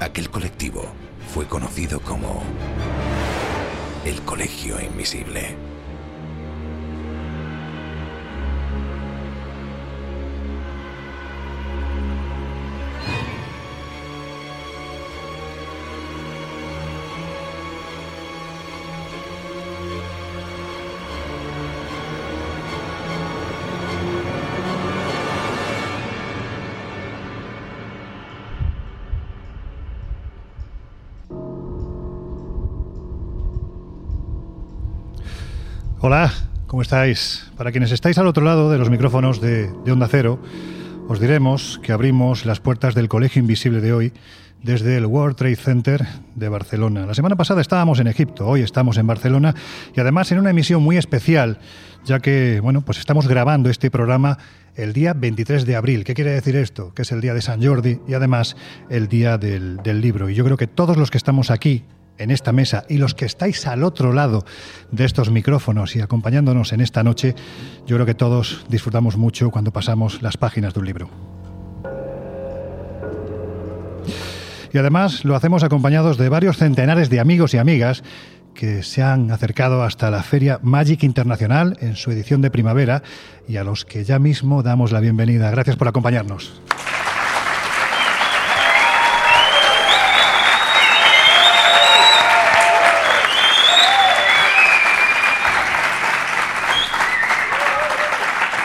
Aquel colectivo fue conocido como el Colegio Invisible. Hola, ¿cómo estáis? Para quienes estáis al otro lado de los micrófonos de, Onda Cero, os diremos que abrimos las puertas del Colegio Invisible de hoy desde el World Trade Center de Barcelona. La semana pasada estábamos en Egipto, hoy estamos en Barcelona y además en una emisión muy especial, ya que, bueno, pues estamos grabando este programa el día 23 de abril. ¿Qué quiere decir esto? Que es el día de San Jordi y además el día del, del libro. Y yo creo que todos los que estamos aquí en esta mesa y los que estáis al otro lado de estos micrófonos y acompañándonos en esta noche, yo creo que todos disfrutamos mucho cuando pasamos las páginas de un libro. Y además lo hacemos acompañados de varios centenares de amigos y amigas que se han acercado hasta la Feria Magic Internacional en su edición de primavera y a los que ya mismo damos la bienvenida. Gracias por acompañarnos.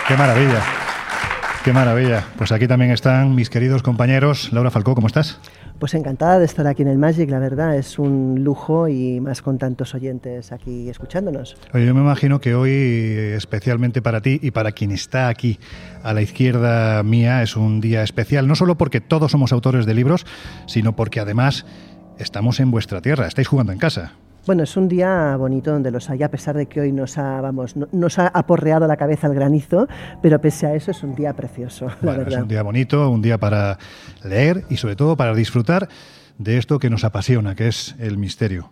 Qué maravilla. Qué maravilla. Pues aquí también están mis queridos compañeros. Laura Falcó, ¿cómo estás? Pues encantada de estar aquí en el Magic, la verdad, es un lujo y más con tantos oyentes aquí escuchándonos. Oye, yo me imagino que hoy, especialmente para ti y para quien está aquí a la izquierda mía, es un día especial, no solo porque todos somos autores de libros, sino porque además estamos en vuestra tierra, estáis jugando en casa. Bueno, es un día bonito donde los hay, a pesar de que hoy nos ha, vamos, nos ha aporreado la cabeza el granizo, pero pese a eso es un día precioso, la verdad. Es un día bonito, un día para leer y sobre todo para disfrutar de esto que nos apasiona, que es el misterio.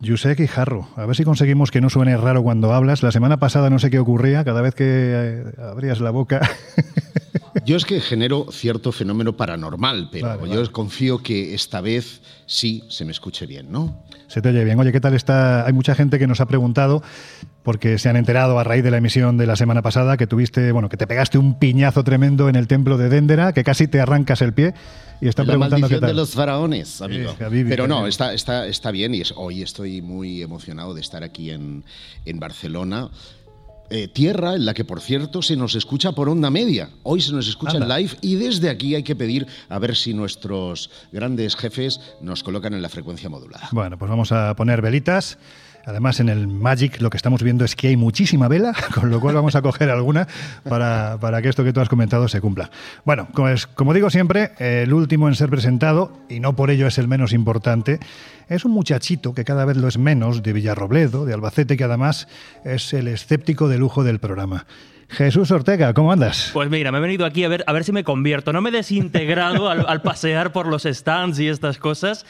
Yusek y Jarro, a ver si conseguimos que no suene raro cuando hablas. La semana pasada no sé qué ocurría, cada vez que eh, abrías la boca. Yo es que genero cierto fenómeno paranormal, pero yo confío que esta vez sí se me escuche bien, ¿no? Se te oye bien. Oye, ¿qué tal está? Hay mucha gente que nos ha preguntado, porque se han enterado a raíz de la emisión de la semana pasada, que tuviste, bueno, que te pegaste un piñazo tremendo en el templo de Dendera, que casi te arrancas el pie. Y está la preguntando maldición qué tal. de los faraones, amigo. Pero no, está, está, está bien y es, hoy estoy muy emocionado de estar aquí en, en Barcelona. Eh, tierra en la que, por cierto, se nos escucha por onda media. Hoy se nos escucha en live y desde aquí hay que pedir a ver si nuestros grandes jefes nos colocan en la frecuencia modulada. Bueno, pues vamos a poner velitas. Además, en el Magic lo que estamos viendo es que hay muchísima vela, con lo cual vamos a coger alguna para, para que esto que tú has comentado se cumpla. Bueno, como, es, como digo siempre, el último en ser presentado, y no por ello es el menos importante, es un muchachito que cada vez lo es menos, de Villarrobledo, de Albacete, que además es el escéptico de lujo del programa. Jesús Ortega, ¿cómo andas? Pues mira, me he venido aquí a ver, a ver si me convierto. No me he desintegrado al, pasear por los stands y estas cosas.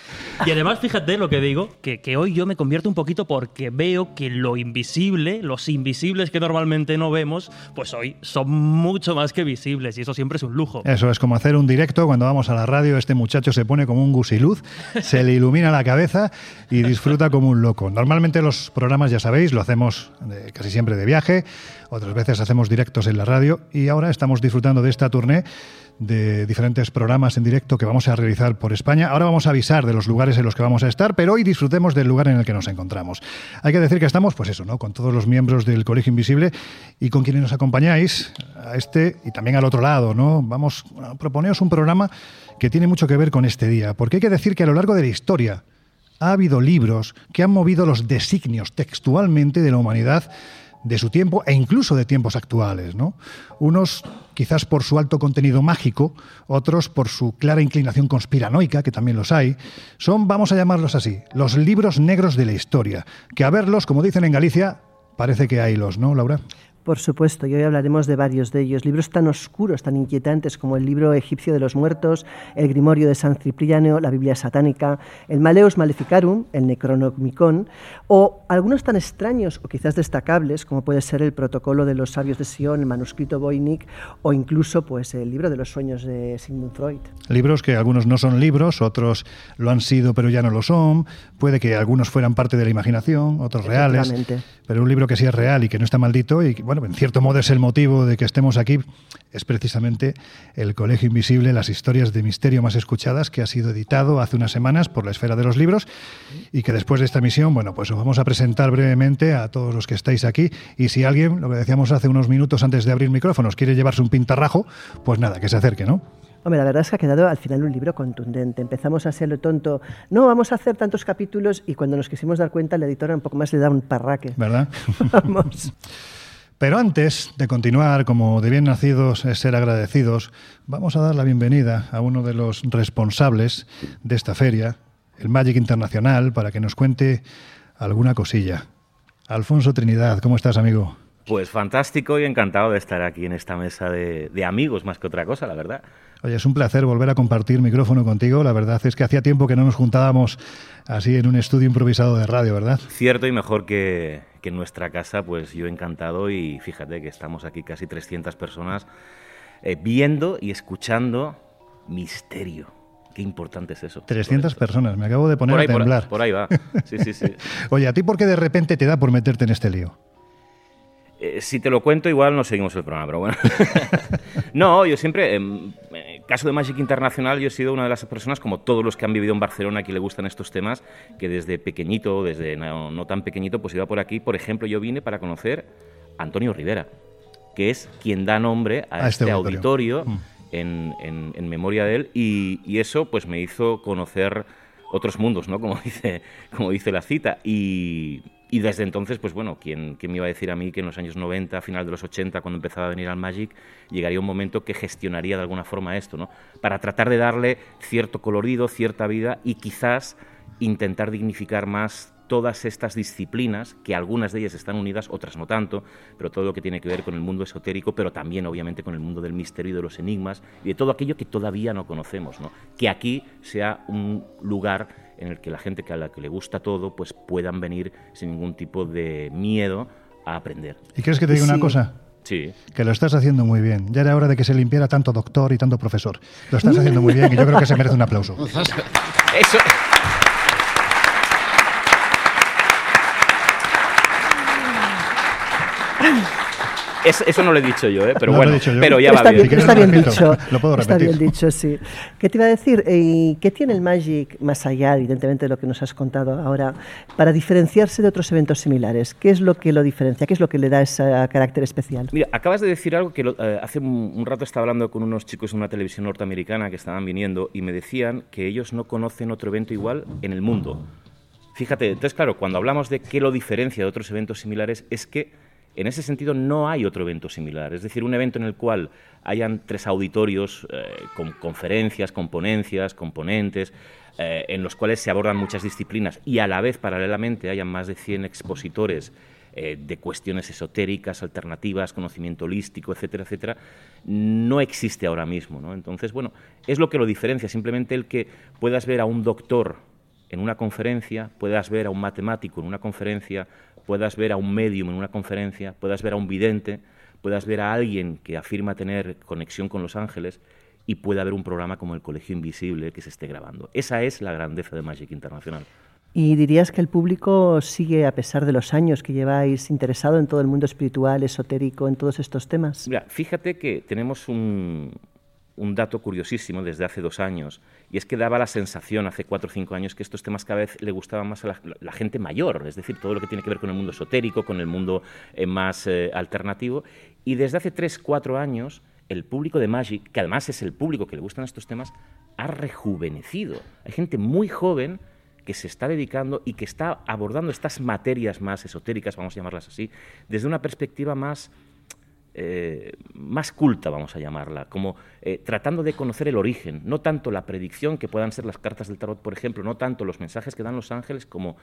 Y además, fíjate lo que digo, que, que, hoy yo me convierto un poquito porque veo que lo invisible, los invisibles que normalmente no vemos, pues hoy son mucho más que visibles y eso siempre es un lujo. Eso es como hacer un directo cuando vamos a la radio, este muchacho se pone como un gusiluz, se le ilumina la cabeza y disfruta como un loco. Normalmente los programas, ya sabéis, lo hacemos casi siempre de viaje otras veces hacemos directos en la radio y ahora estamos disfrutando de esta tournée de diferentes programas en directo que vamos a realizar por España. Ahora vamos a avisar de los lugares en los que vamos a estar, pero hoy disfrutemos del lugar en el que nos encontramos. Hay que decir que estamos, pues eso, ¿no? Con todos los miembros del Colegio Invisible y con quienes nos acompañáis a este y también al otro lado, ¿no? Vamos a proponeros un programa que tiene mucho que ver con este día, porque hay que decir que a lo largo de la historia ha habido libros que han movido los designios textualmente de la humanidad de su tiempo e incluso de tiempos actuales. ¿no? Unos quizás por su alto contenido mágico, otros por su clara inclinación conspiranoica, que también los hay. Son, vamos a llamarlos así, los libros negros de la historia, que a verlos, como dicen en Galicia, parece que hay los, ¿no, Laura? Por supuesto, y hoy hablaremos de varios de ellos. Libros tan oscuros, tan inquietantes como el libro egipcio de los muertos, el Grimorio de San Cipriano, la Biblia satánica, el Maleus Maleficarum, el Necronomicon, o algunos tan extraños o quizás destacables como puede ser el Protocolo de los Sabios de Sion, el manuscrito Voynich o incluso pues, el libro de los sueños de Sigmund Freud. Libros que algunos no son libros, otros lo han sido pero ya no lo son, puede que algunos fueran parte de la imaginación, otros reales, pero un libro que sí es real y que no está maldito y bueno, en cierto modo es el motivo de que estemos aquí, es precisamente el Colegio Invisible, las historias de misterio más escuchadas, que ha sido editado hace unas semanas por la Esfera de los Libros y que después de esta misión, bueno, pues os vamos a presentar brevemente a todos los que estáis aquí y si alguien, lo que decíamos hace unos minutos antes de abrir micrófonos, quiere llevarse un pintarrajo, pues nada, que se acerque, ¿no? Hombre, la verdad es que ha quedado al final un libro contundente. Empezamos a lo tonto. No, vamos a hacer tantos capítulos y cuando nos quisimos dar cuenta, la editora un poco más le da un parraque. ¿Verdad? vamos. Pero antes de continuar, como de bien nacidos es ser agradecidos, vamos a dar la bienvenida a uno de los responsables de esta feria, el Magic Internacional, para que nos cuente alguna cosilla. Alfonso Trinidad, ¿cómo estás, amigo? Pues fantástico y encantado de estar aquí en esta mesa de, de amigos más que otra cosa, la verdad. Oye, es un placer volver a compartir micrófono contigo. La verdad es que hacía tiempo que no nos juntábamos así en un estudio improvisado de radio, ¿verdad? Cierto y mejor que, en nuestra casa, pues yo encantado y fíjate que estamos aquí casi 300 personas eh, viendo y escuchando misterio. Qué importante es eso. 300 personas, me acabo de poner a temblar. Por, ahí va. Sí, sí, sí. Oye, ¿a ti por qué de repente te da por meterte en este lío? Eh, si te lo cuento, igual no seguimos el programa, pero bueno. no, yo siempre, en caso de Magic Internacional, yo he sido una de las personas, como todos los que han vivido en Barcelona, que le gustan estos temas, que desde pequeñito, desde no, tan pequeñito, pues iba por aquí. Por ejemplo, yo vine para conocer a Antonio Rivera, que es quien da nombre a, este, este, auditorio, mm. en, memoria de él, y, y, eso pues me hizo conocer otros mundos, ¿no? Como dice, como dice la cita. Y, y desde entonces, pues bueno, ¿quién, me iba a decir a mí que en los años 90, a final de los 80, cuando empezaba a venir al Magic, llegaría un momento que gestionaría de alguna forma esto, ¿no? Para tratar de darle cierto colorido, cierta vida y quizás intentar dignificar más todas estas disciplinas, que algunas de ellas están unidas, otras no tanto, pero todo lo que tiene que ver con el mundo esotérico, pero también obviamente con el mundo del misterio y de los enigmas y de todo aquello que todavía no conocemos, ¿no? Que aquí sea un lugar en el que la gente que a la que le gusta todo pues puedan venir sin ningún tipo de miedo a aprender. ¿Y crees que te digo una cosa? Sí. Que lo estás haciendo muy bien. Ya era hora de que se limpiara tanto doctor y tanto profesor. Lo estás haciendo muy bien y yo creo que se merece un aplauso. Eso. Eso no lo he dicho yo, ¿eh? pero bueno, pero ya va bien. está bien dicho. Lo puedo repetir. Está bien dicho, sí. ¿Qué te iba a decir? Eh, ¿Qué tiene el Magic, más allá, evidentemente, de lo que nos has contado ahora, para diferenciarse de otros eventos similares? ¿Qué es lo que lo diferencia? ¿Qué es lo que le da ese carácter especial? Mira, acabas de decir algo que eh, hace un, rato estaba hablando con unos chicos en una televisión norteamericana que estaban viniendo y me decían que ellos no conocen otro evento igual en el mundo. Fíjate, entonces claro, cuando hablamos de qué lo diferencia de otros eventos similares es que en ese sentido, no hay otro evento similar. Es decir, un evento en el cual hayan tres auditorios eh, con conferencias, con ponencias, componentes, eh, en los cuales se abordan muchas disciplinas y a la vez, paralelamente, hayan más de 100 expositores eh, de cuestiones esotéricas, alternativas, conocimiento holístico, etcétera, etcétera, no existe ahora mismo. ¿no? Entonces, bueno, es lo que lo diferencia, simplemente el que puedas ver a un doctor en una conferencia, puedas ver a un matemático en una conferencia, puedas ver a un medium en una conferencia, puedas ver a un vidente, puedas ver a alguien que afirma tener conexión con los ángeles y pueda haber un programa como el Colegio Invisible que se esté grabando. Esa es la grandeza de Magic Internacional. ¿Y dirías que el público sigue, a pesar de los años que lleváis interesado en todo el mundo espiritual, esotérico, en todos estos temas? Mira, fíjate que tenemos un, un dato curiosísimo desde hace dos años, y es que daba la sensación hace cuatro o cinco años que estos temas cada vez le gustaban más a la, gente mayor, es decir, todo lo que tiene que ver con el mundo esotérico, con el mundo eh, más eh, alternativo, y desde hace tres, cuatro años el público de Magic, que además es el público que le gustan estos temas, ha rejuvenecido. Hay gente muy joven que se está dedicando y que está abordando estas materias más esotéricas, vamos a llamarlas así, desde una perspectiva más, eh, más culta, vamos a llamarla, como eh, tratando de conocer el origen, no tanto la predicción que puedan ser las cartas del tarot, por ejemplo, no tanto los mensajes que dan los ángeles, como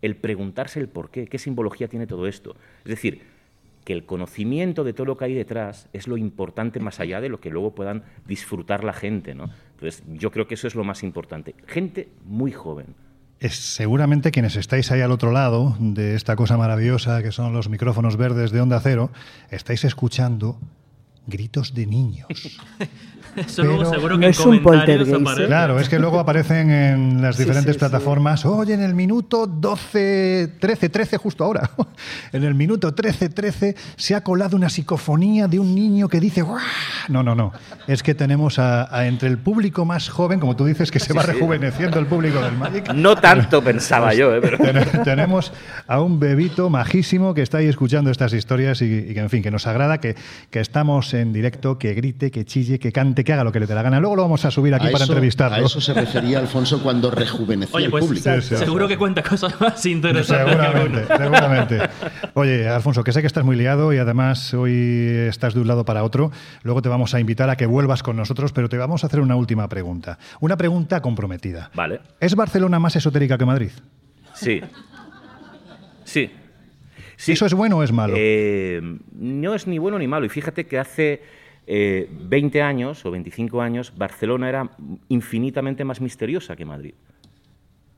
el preguntarse el por qué, qué simbología tiene todo esto. Es decir, que el conocimiento de todo lo que hay detrás es lo importante más allá de lo que luego puedan disfrutar la gente. ¿no? Entonces, yo creo que eso es lo más importante. Gente muy joven. Seguramente quienes estáis ahí al otro lado de esta cosa maravillosa que son los micrófonos verdes de Onda Cero, estáis escuchando gritos de niños. Eso luego seguro que es un ¿eh? Claro, es que luego aparecen en las diferentes plataformas, oye, en el minuto 12, 13, 13 justo ahora, en el minuto 13, 13 se ha colado una psicofonía de un niño que dice, ¡Guau! no, no, no, es que tenemos a, entre el público más joven, como tú dices, que se va rejuveneciendo el público del Magic. No tanto pensaba yo, ¿eh? Pero... Tenemos a un bebito majísimo que está ahí escuchando estas historias y, que, en fin, que nos agrada, que, que estamos en directo, que grite, que chille, que cante que haga lo que le dé la gana. Luego lo vamos a subir aquí para entrevistarlo. A eso se refería Alfonso cuando rejuvenecía Oye, pues, público. seguro que cuenta cosas más interesantes. Seguramente, seguramente. Oye, Alfonso, que sé que estás muy liado y además hoy estás de un lado para otro. Luego te vamos a invitar a que vuelvas con nosotros, pero te vamos a hacer una última pregunta. Una pregunta comprometida. Vale. ¿Es Barcelona más esotérica que Madrid? Sí. Sí. ¿Eso es bueno o es malo? Eh, no es ni bueno ni malo. Y fíjate que hace 20 eh, años o 25 años, Barcelona era infinitamente más misteriosa que Madrid.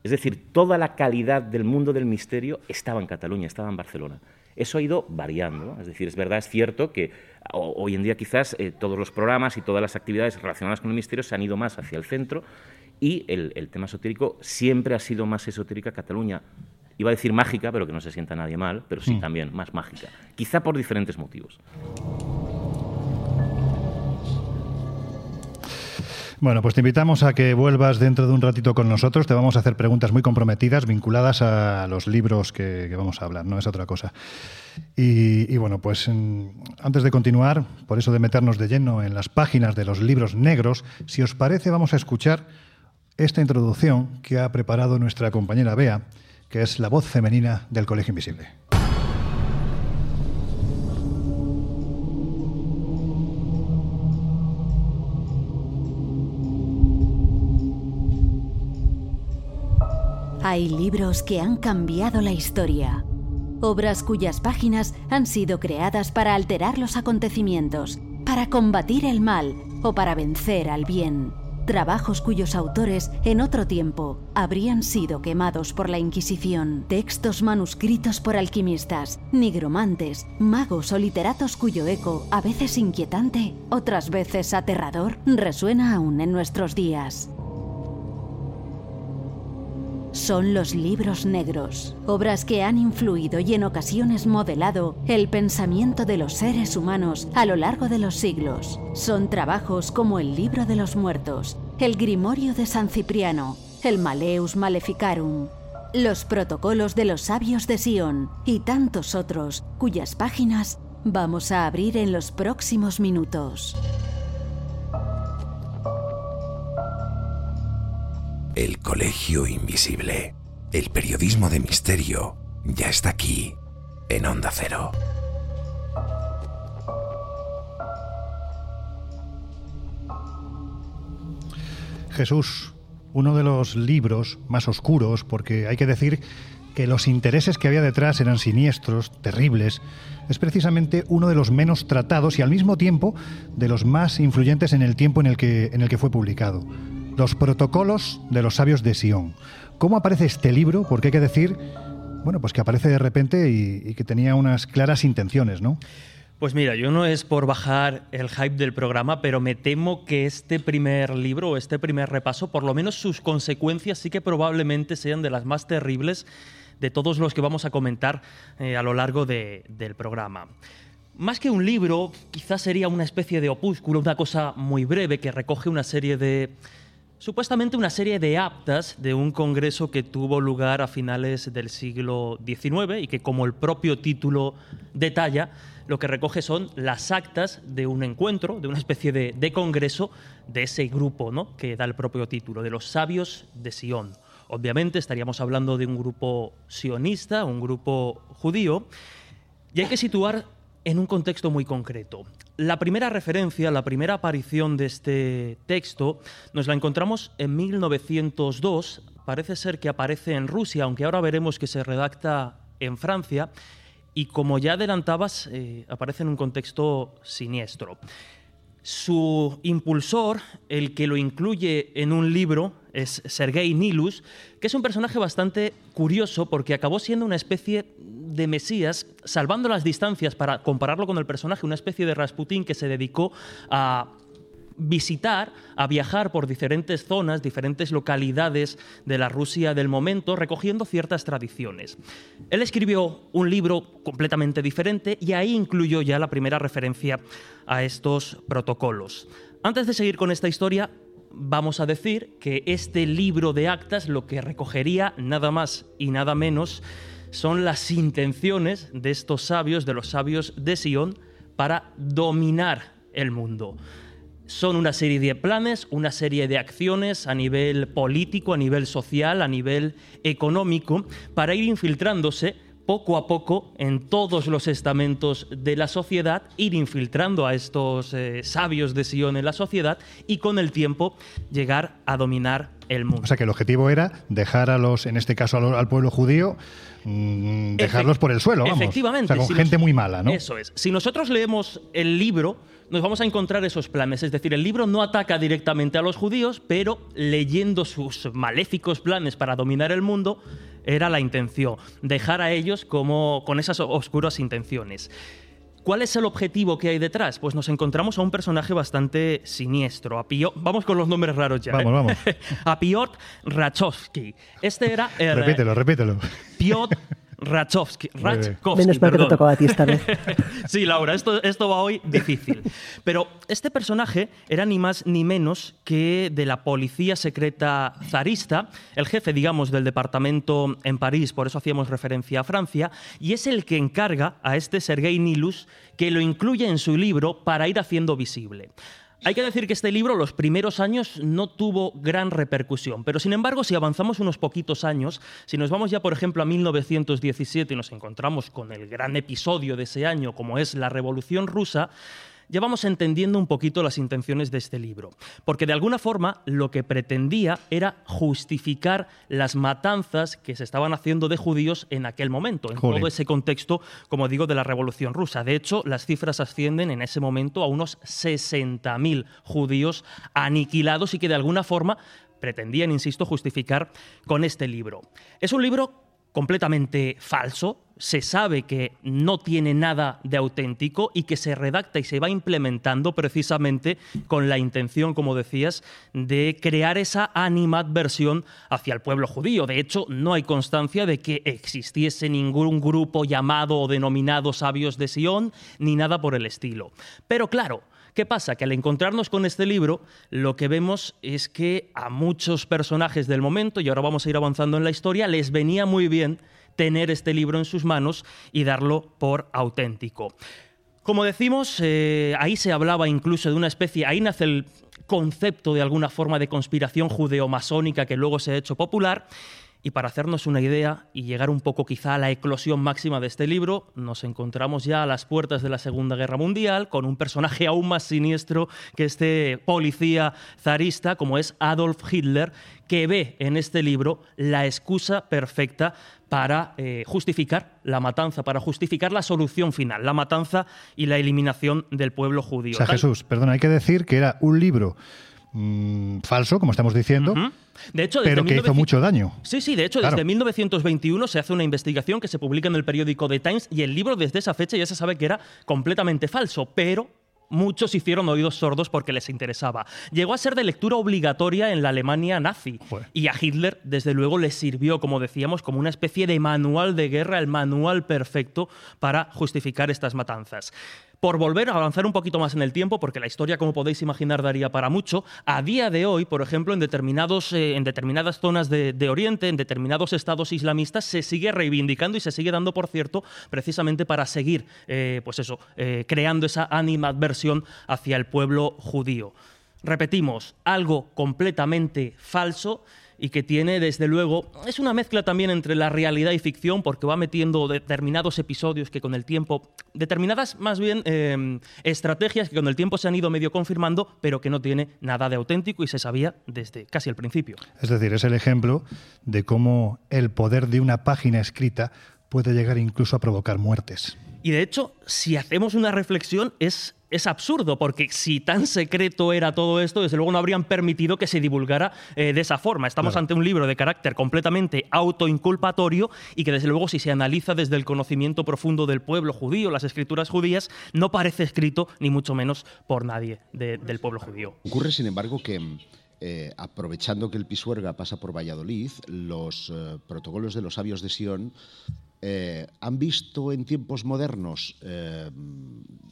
Es decir, toda la calidad del mundo del misterio estaba en Cataluña, estaba en Barcelona. Eso ha ido variando. Es decir, es verdad, es cierto que hoy en día quizás eh, todos los programas y todas las actividades relacionadas con el misterio se han ido más hacia el centro y el, el tema esotérico siempre ha sido más esotérica Cataluña. Iba a decir mágica, pero que no se sienta nadie mal, pero sí mm. también más mágica. Quizá por diferentes motivos. Bueno, pues te invitamos a que vuelvas dentro de un ratito con nosotros. Te vamos a hacer preguntas muy comprometidas vinculadas a los libros que, vamos a hablar, no es otra cosa. Y, bueno, pues antes de continuar, por eso de meternos de lleno en las páginas de los libros negros, si os parece vamos a escuchar esta introducción que ha preparado nuestra compañera Bea, que es la voz femenina del Colegio Invisible. Hay libros que han cambiado la historia. Obras cuyas páginas han sido creadas para alterar los acontecimientos, para combatir el mal o para vencer al bien. Trabajos cuyos autores, en otro tiempo, habrían sido quemados por la Inquisición. Textos manuscritos por alquimistas, nigromantes, magos o literatos cuyo eco, a veces inquietante, otras veces aterrador, resuena aún en nuestros días son los libros negros, obras que han influido y en ocasiones modelado el pensamiento de los seres humanos a lo largo de los siglos. Son trabajos como el Libro de los Muertos, el Grimorio de San Cipriano, el Maleus Maleficarum, los Protocolos de los Sabios de Sion y tantos otros cuyas páginas vamos a abrir en los próximos minutos. El Colegio Invisible. El periodismo de misterio ya está aquí, en Onda Cero. Jesús, uno de los libros más oscuros, porque hay que decir que los intereses que había detrás eran siniestros, terribles, es precisamente uno de los menos tratados y al mismo tiempo de los más influyentes en el tiempo en el que, en el que fue publicado. Los protocolos de los sabios de Sion. ¿Cómo aparece este libro? Porque hay que decir, bueno, pues que aparece de repente y, que tenía unas claras intenciones, ¿no? Pues mira, yo no es por bajar el hype del programa, pero me temo que este primer libro este primer repaso, por lo menos sus consecuencias sí que probablemente sean de las más terribles de todos los que vamos a comentar eh, a lo largo del programa. Más que un libro, quizás sería una especie de opúsculo, una cosa muy breve que recoge una serie de supuestamente una serie de aptas de un congreso que tuvo lugar a finales del siglo XIX y que, como el propio título detalla, lo que recoge son las actas de un encuentro, de una especie de, congreso de ese grupo ¿no? que da el propio título, de los sabios de Sion Obviamente estaríamos hablando de un grupo sionista, un grupo judío, y hay que situar en un contexto muy concreto. La primera referencia, la primera aparición de este texto, nos la encontramos en 1902. Parece ser que aparece en Rusia, aunque ahora veremos que se redacta en Francia. Y como ya adelantabas, eh, aparece en un contexto siniestro. Su impulsor, el que lo incluye en un libro, es Sergei Nilus, que es un personaje bastante curioso porque acabó siendo una especie de Mesías, salvando las distancias para compararlo con el personaje, una especie de Rasputín que se dedicó a visitar, a viajar por diferentes zonas, diferentes localidades de la Rusia del momento, recogiendo ciertas tradiciones. Él escribió un libro completamente diferente y ahí incluyó ya la primera referencia a estos protocolos. Antes de seguir con esta historia, vamos a decir que este libro de actas lo que recogería nada más y nada menos son las intenciones de estos sabios, de los sabios de Sion, para dominar el mundo son una serie de planes, una serie de acciones a nivel político, a nivel social, a nivel económico, para ir infiltrándose poco a poco en todos los estamentos de la sociedad, ir infiltrando a estos eh, sabios de Sion en la sociedad y con el tiempo llegar a dominar el mundo. O sea que el objetivo era dejar a los, en este caso al, pueblo judío, mm, dejarlos por el suelo, vamos. Efectivamente. O sea, con gente muy mala, ¿no? Eso es. Si nosotros leemos el libro, nos vamos a encontrar esos planes. Es decir, el libro no ataca directamente a los judíos, pero leyendo sus maléficos planes para dominar el mundo, era la intención, dejar a ellos como con esas oscuras intenciones. ¿Cuál es el objetivo que hay detrás? Pues nos encontramos a un personaje bastante siniestro. A Vamos con los nombres raros ya. Vamos, vamos. a Piotr Rachowski. Este era. repítelo, repítelo. Piotr Rachowski. Menos mal que te tocaba a ti esta vez. sí, Laura, esto, esto va hoy difícil. Pero este personaje era ni más ni menos que de la policía secreta zarista, el jefe, digamos, del departamento en París, por eso hacíamos referencia a Francia, y es el que encarga a este Sergei Nilus que lo incluye en su libro para ir haciendo visible. Hay que decir que este libro los primeros años no tuvo gran repercusión, pero sin embargo si avanzamos unos poquitos años, si nos vamos ya por ejemplo a 1917 y nos encontramos con el gran episodio de ese año como es la Revolución Rusa, ya vamos entendiendo un poquito las intenciones de este libro, porque de alguna forma lo que pretendía era justificar las matanzas que se estaban haciendo de judíos en aquel momento, en todo ese contexto, como digo, de la Revolución Rusa. De hecho, las cifras ascienden en ese momento a unos 60.000 judíos aniquilados y que de alguna forma pretendían, insisto, justificar con este libro. Es un libro completamente falso, se sabe que no tiene nada de auténtico y que se redacta y se va implementando precisamente con la intención, como decías, de crear esa animadversión hacia el pueblo judío. De hecho, no hay constancia de que existiese ningún grupo llamado o denominado sabios de Sion, ni nada por el estilo. Pero claro, ¿Qué pasa? Que al encontrarnos con este libro, lo que vemos es que a muchos personajes del momento, y ahora vamos a ir avanzando en la historia, les venía muy bien tener este libro en sus manos y darlo por auténtico. Como decimos, eh, ahí se hablaba incluso de una especie, ahí nace el concepto de alguna forma de conspiración judeo-masónica que luego se ha hecho popular y para hacernos una idea y llegar un poco quizá a la eclosión máxima de este libro, nos encontramos ya a las puertas de la Segunda Guerra Mundial con un personaje aún más siniestro que este policía zarista como es Adolf Hitler, que ve en este libro la excusa perfecta para eh, justificar la matanza, para justificar la solución final, la matanza y la eliminación del pueblo judío. O sea, Jesús, perdona, hay que decir que era un libro mm, falso, como estamos diciendo, de hecho, pero que hizo mucho daño. Sí, sí, de hecho, desde 1921 se hace una investigación que se publica en el periódico The Times y el libro desde esa fecha ya se sabe que era completamente falso, pero muchos hicieron oídos sordos porque les interesaba. Llegó a ser de lectura obligatoria en la Alemania nazi y a Hitler, desde luego, le sirvió, como decíamos, como una especie de manual de guerra, el manual perfecto para justificar estas matanzas por volver a avanzar un poquito más en el tiempo, porque la historia, como podéis imaginar, daría para mucho, a día de hoy, por ejemplo, en, determinados, eh, en determinadas zonas de, Oriente, en determinados estados islamistas, se sigue reivindicando y se sigue dando, por cierto, precisamente para seguir, eh, pues eso, eh, creando esa animadversión hacia el pueblo judío. repetimos, algo completamente falso y que tiene, desde luego, es una mezcla también entre la realidad y ficción, porque va metiendo determinados episodios que con el tiempo, determinadas más bien em, estrategias que con el tiempo se han ido medio confirmando, pero que no tiene nada de auténtico y se sabía desde casi el principio. Es decir, es el ejemplo de cómo el poder de una página escrita puede llegar incluso a provocar muertes. Y de hecho, si hacemos una reflexión, es, es absurdo, porque si tan secreto era todo esto, desde luego no habrían permitido que se divulgara eh, de esa forma. Estamos ante un libro de carácter completamente autoinculpatorio y que desde luego si se analiza desde el conocimiento profundo del pueblo judío, las escrituras judías, no parece escrito ni mucho menos por nadie del pueblo judío. Ocurre, sin embargo, que... Eh, aprovechando que el Pisuerga pasa por Valladolid, los eh, protocolos de los sabios de Sion eh, han visto en tiempos modernos, eh,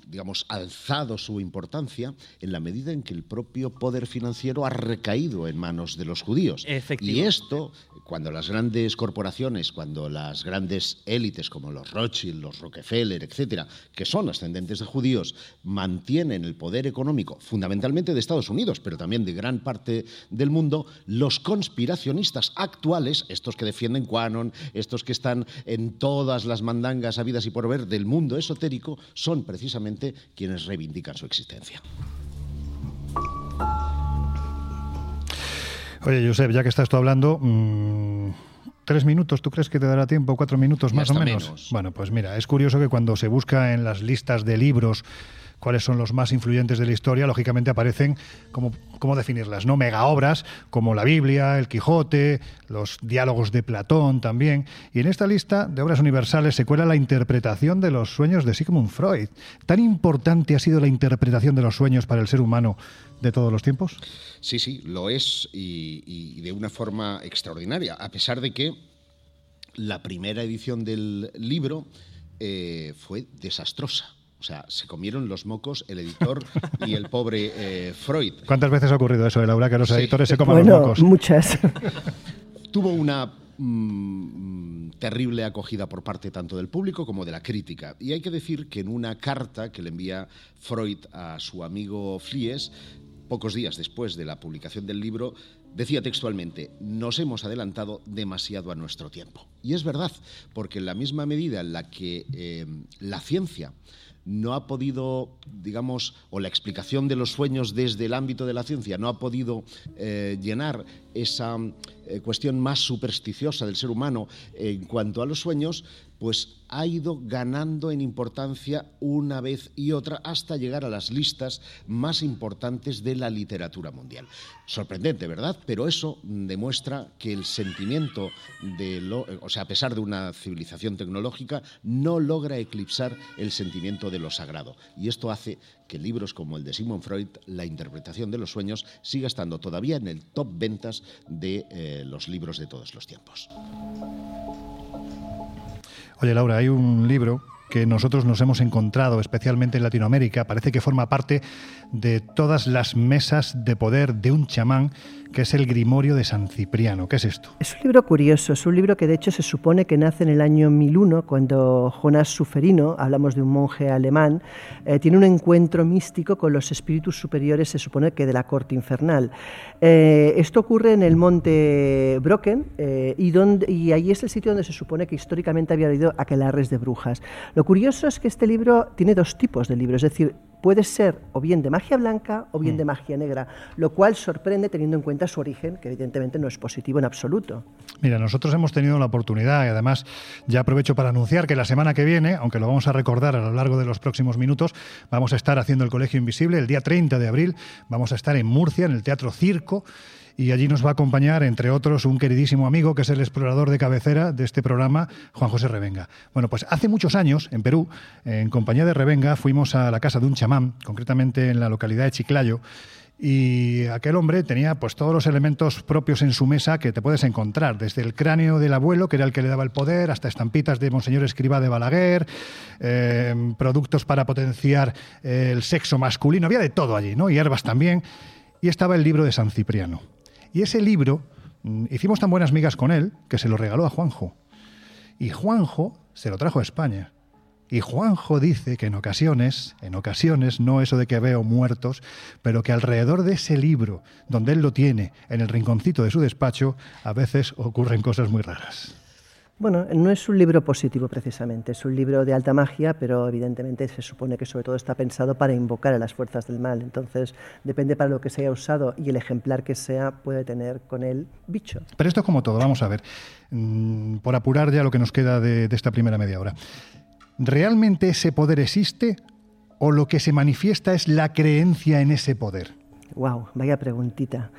digamos, alzado su importancia en la medida en que el propio poder financiero ha recaído en manos de los judíos. Y esto, cuando las grandes corporaciones, cuando las grandes élites como los Rothschild, los Rockefeller, etcétera, que son ascendentes de judíos, mantienen el poder económico, fundamentalmente de Estados Unidos, pero también de gran parte del mundo, los conspiracionistas actuales, estos que defienden Quanon, estos que están en todas las mandangas habidas y por ver del mundo esotérico son precisamente quienes reivindican su existencia. Oye, Josep, ya que estás tú hablando, mm, tres minutos, ¿tú crees que te dará tiempo? ¿Cuatro minutos más o menos? Bueno, pues mira, es curioso que cuando se busca en las listas de libros cuáles son los más influyentes de la historia, lógicamente aparecen como cómo definirlas, ¿no? Mega obras como la Biblia, el Quijote, los diálogos de Platón también. Y en esta lista de obras universales se cuela la interpretación de los sueños de Sigmund Freud. ¿Tan importante ha sido la interpretación de los sueños para el ser humano de todos los tiempos? Sí, sí, lo es y de una forma extraordinaria, a pesar de que la primera edición del libro eh, fue desastrosa. O sea, se comieron los mocos el editor y el pobre eh, Freud. ¿Cuántas veces ha ocurrido eso, Laura, que los editores se coman los mocos? Muchas. Tuvo una mm, terrible acogida por parte tanto del público como de la crítica. Y hay que decir que en una carta que le envía Freud a su amigo Flies, pocos días después de la publicación del libro, decía textualmente, nos hemos adelantado demasiado a nuestro tiempo. Y es verdad, porque en la misma medida en la que eh, la ciencia no ha podido, digamos, o la explicación de los sueños desde el ámbito de la ciencia no ha podido eh, llenar esa eh, cuestión más supersticiosa del ser humano en cuanto a los sueños, pues ha ido ganando en importancia una vez y otra hasta llegar a las listas más importantes de la literatura mundial. Sorprendente, ¿verdad? Pero eso demuestra que el sentimiento de lo, o sea, a pesar de una civilización tecnológica, no logra eclipsar el sentimiento de lo sagrado. Y esto hace que libros como el de Sigmund Freud, La interpretación de los sueños, siga estando todavía en el top ventas de eh, los libros de todos los tiempos. Oye, Laura, hay un libro que nosotros nos hemos encontrado, especialmente en Latinoamérica, parece que forma parte de todas las mesas de poder de un chamán que es el Grimorio de San Cipriano. ¿Qué es esto? Es un libro curioso, es un libro que de hecho se supone que nace en el año 1001, cuando Jonás Suferino, hablamos de un monje alemán, eh, tiene un encuentro místico con los espíritus superiores, se supone que de la corte infernal. Eh, esto ocurre en el monte Brocken eh, y, y ahí es el sitio donde se supone que históricamente había habido aquelarres de brujas. Lo curioso es que este libro tiene dos tipos de libros, es decir, puede ser o bien de magia blanca o bien de mm. magia negra, lo cual sorprende teniendo en cuenta su origen, que evidentemente no es positivo en absoluto. Mira, nosotros hemos tenido la oportunidad y además ya aprovecho para anunciar que la semana que viene, aunque lo vamos a recordar a lo largo de los próximos minutos, vamos a estar haciendo el Colegio Invisible el día 30 de abril, vamos a estar en Murcia, en el Teatro Circo y allí nos va a acompañar, entre otros, un queridísimo amigo que es el explorador de cabecera de este programa, Juan José Revenga. Bueno, pues hace muchos años, en Perú, en compañía de Revenga, fuimos a la casa de un chamán, concretamente en la localidad de Chiclayo, y aquel hombre tenía pues todos los elementos propios en su mesa que te puedes encontrar, desde el cráneo del abuelo, que era el que le daba el poder, hasta estampitas de Monseñor Escriba de Balaguer, eh, productos para potenciar el sexo masculino, había de todo allí, ¿no? Hierbas también. Y estaba el libro de San Cipriano. Y ese libro, mm, hicimos tan buenas migas con él que se lo regaló a Juanjo. Y Juanjo se lo trajo a España. Y Juanjo dice que en ocasiones, en ocasiones, no eso de que veo muertos, pero que alrededor de ese libro, donde él lo tiene, en el rinconcito de su despacho, a veces ocurren cosas muy raras. Bueno, no es un libro positivo precisamente, es un libro de alta magia, pero evidentemente se supone que sobre todo está pensado para invocar a las fuerzas del mal. Entonces, depende para lo que se haya usado y el ejemplar que sea puede tener con él bicho. Pero esto es como todo, vamos a ver, mm, por apurar ya lo que nos queda de, de esta primera media hora. ¿Realmente ese poder existe o lo que se manifiesta es la creencia en ese poder? Wow, vaya preguntita.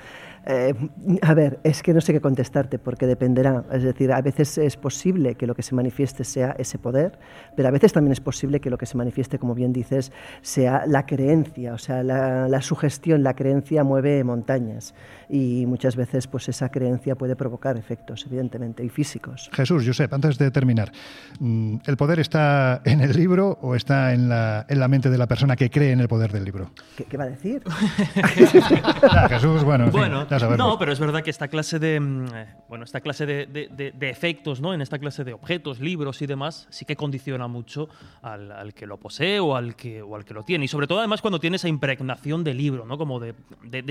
Eh, a ver, es que no sé qué contestarte porque dependerá. Es decir, a veces es posible que lo que se manifieste sea ese poder, pero a veces también es posible que lo que se manifieste, como bien dices, sea la creencia. O sea, la, sugestión, la creencia mueve montañas y muchas veces pues esa creencia puede provocar efectos, evidentemente, y físicos. Jesús, Josep, antes de terminar, mm, ¿el poder está en el libro o está en la, en la mente de la persona que cree en el poder del libro? ¿Qué, va a decir? Jesús, bueno, bueno no, pero es verdad que esta clase de, mm, eh, bueno, esta clase de, efectos, ¿no? En esta clase de objetos, libros y demás, sí que condiciona mucho al, que lo posee o al que, o al que lo tiene. Y sobre todo, además, cuando tiene esa impregnación de libro, ¿no? Como de,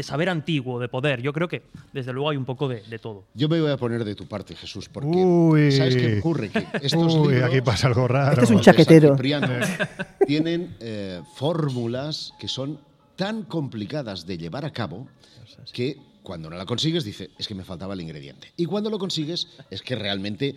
saber antiguo, de poder. Yo creo que, desde luego, hay un poco de, todo. Yo me voy a poner de tu parte, Jesús, porque ¿sabes qué ocurre? Que estos Uy, aquí pasa algo raro. Este es un chaquetero. tienen eh, fórmulas que son tan complicadas de llevar a cabo que cuando no la consigues, dice, es que me faltaba el ingrediente. Y cuando lo consigues, es que realmente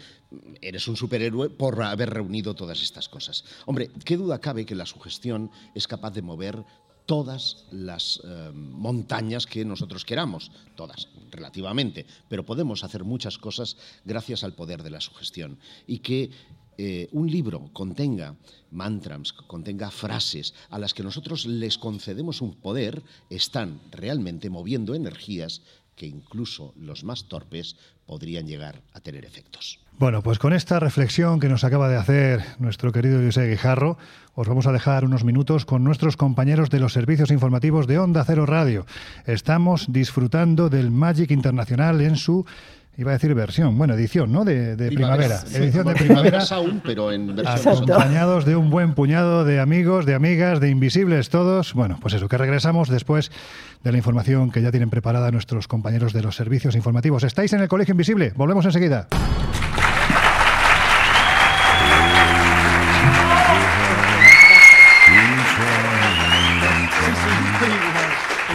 eres un superhéroe por haber reunido todas estas cosas. Hombre, qué duda cabe que la sugestión es capaz de mover todas las eh, montañas que nosotros queramos, todas, relativamente, pero podemos hacer muchas cosas gracias al poder de la sugestión. Y que eh, un libro contenga mantras, contenga frases a las que nosotros les concedemos un poder, están realmente moviendo energías que incluso los más torpes podrían llegar a tener efectos. Bueno, pues con esta reflexión que nos acaba de hacer nuestro querido José Guijarro, os vamos a dejar unos minutos con nuestros compañeros de los servicios informativos de Onda Cero Radio. Estamos disfrutando del Magic Internacional en su Iba a decir versión, bueno, edición, ¿no? De, primavera. Edición de primavera. aún, pero en versión Acompañados de un buen puñado de amigos, de amigas, de invisibles todos. Bueno, pues eso, que regresamos después de la información que ya tienen preparada nuestros compañeros de los servicios informativos. ¿Estáis en el Colegio Invisible? Volvemos enseguida.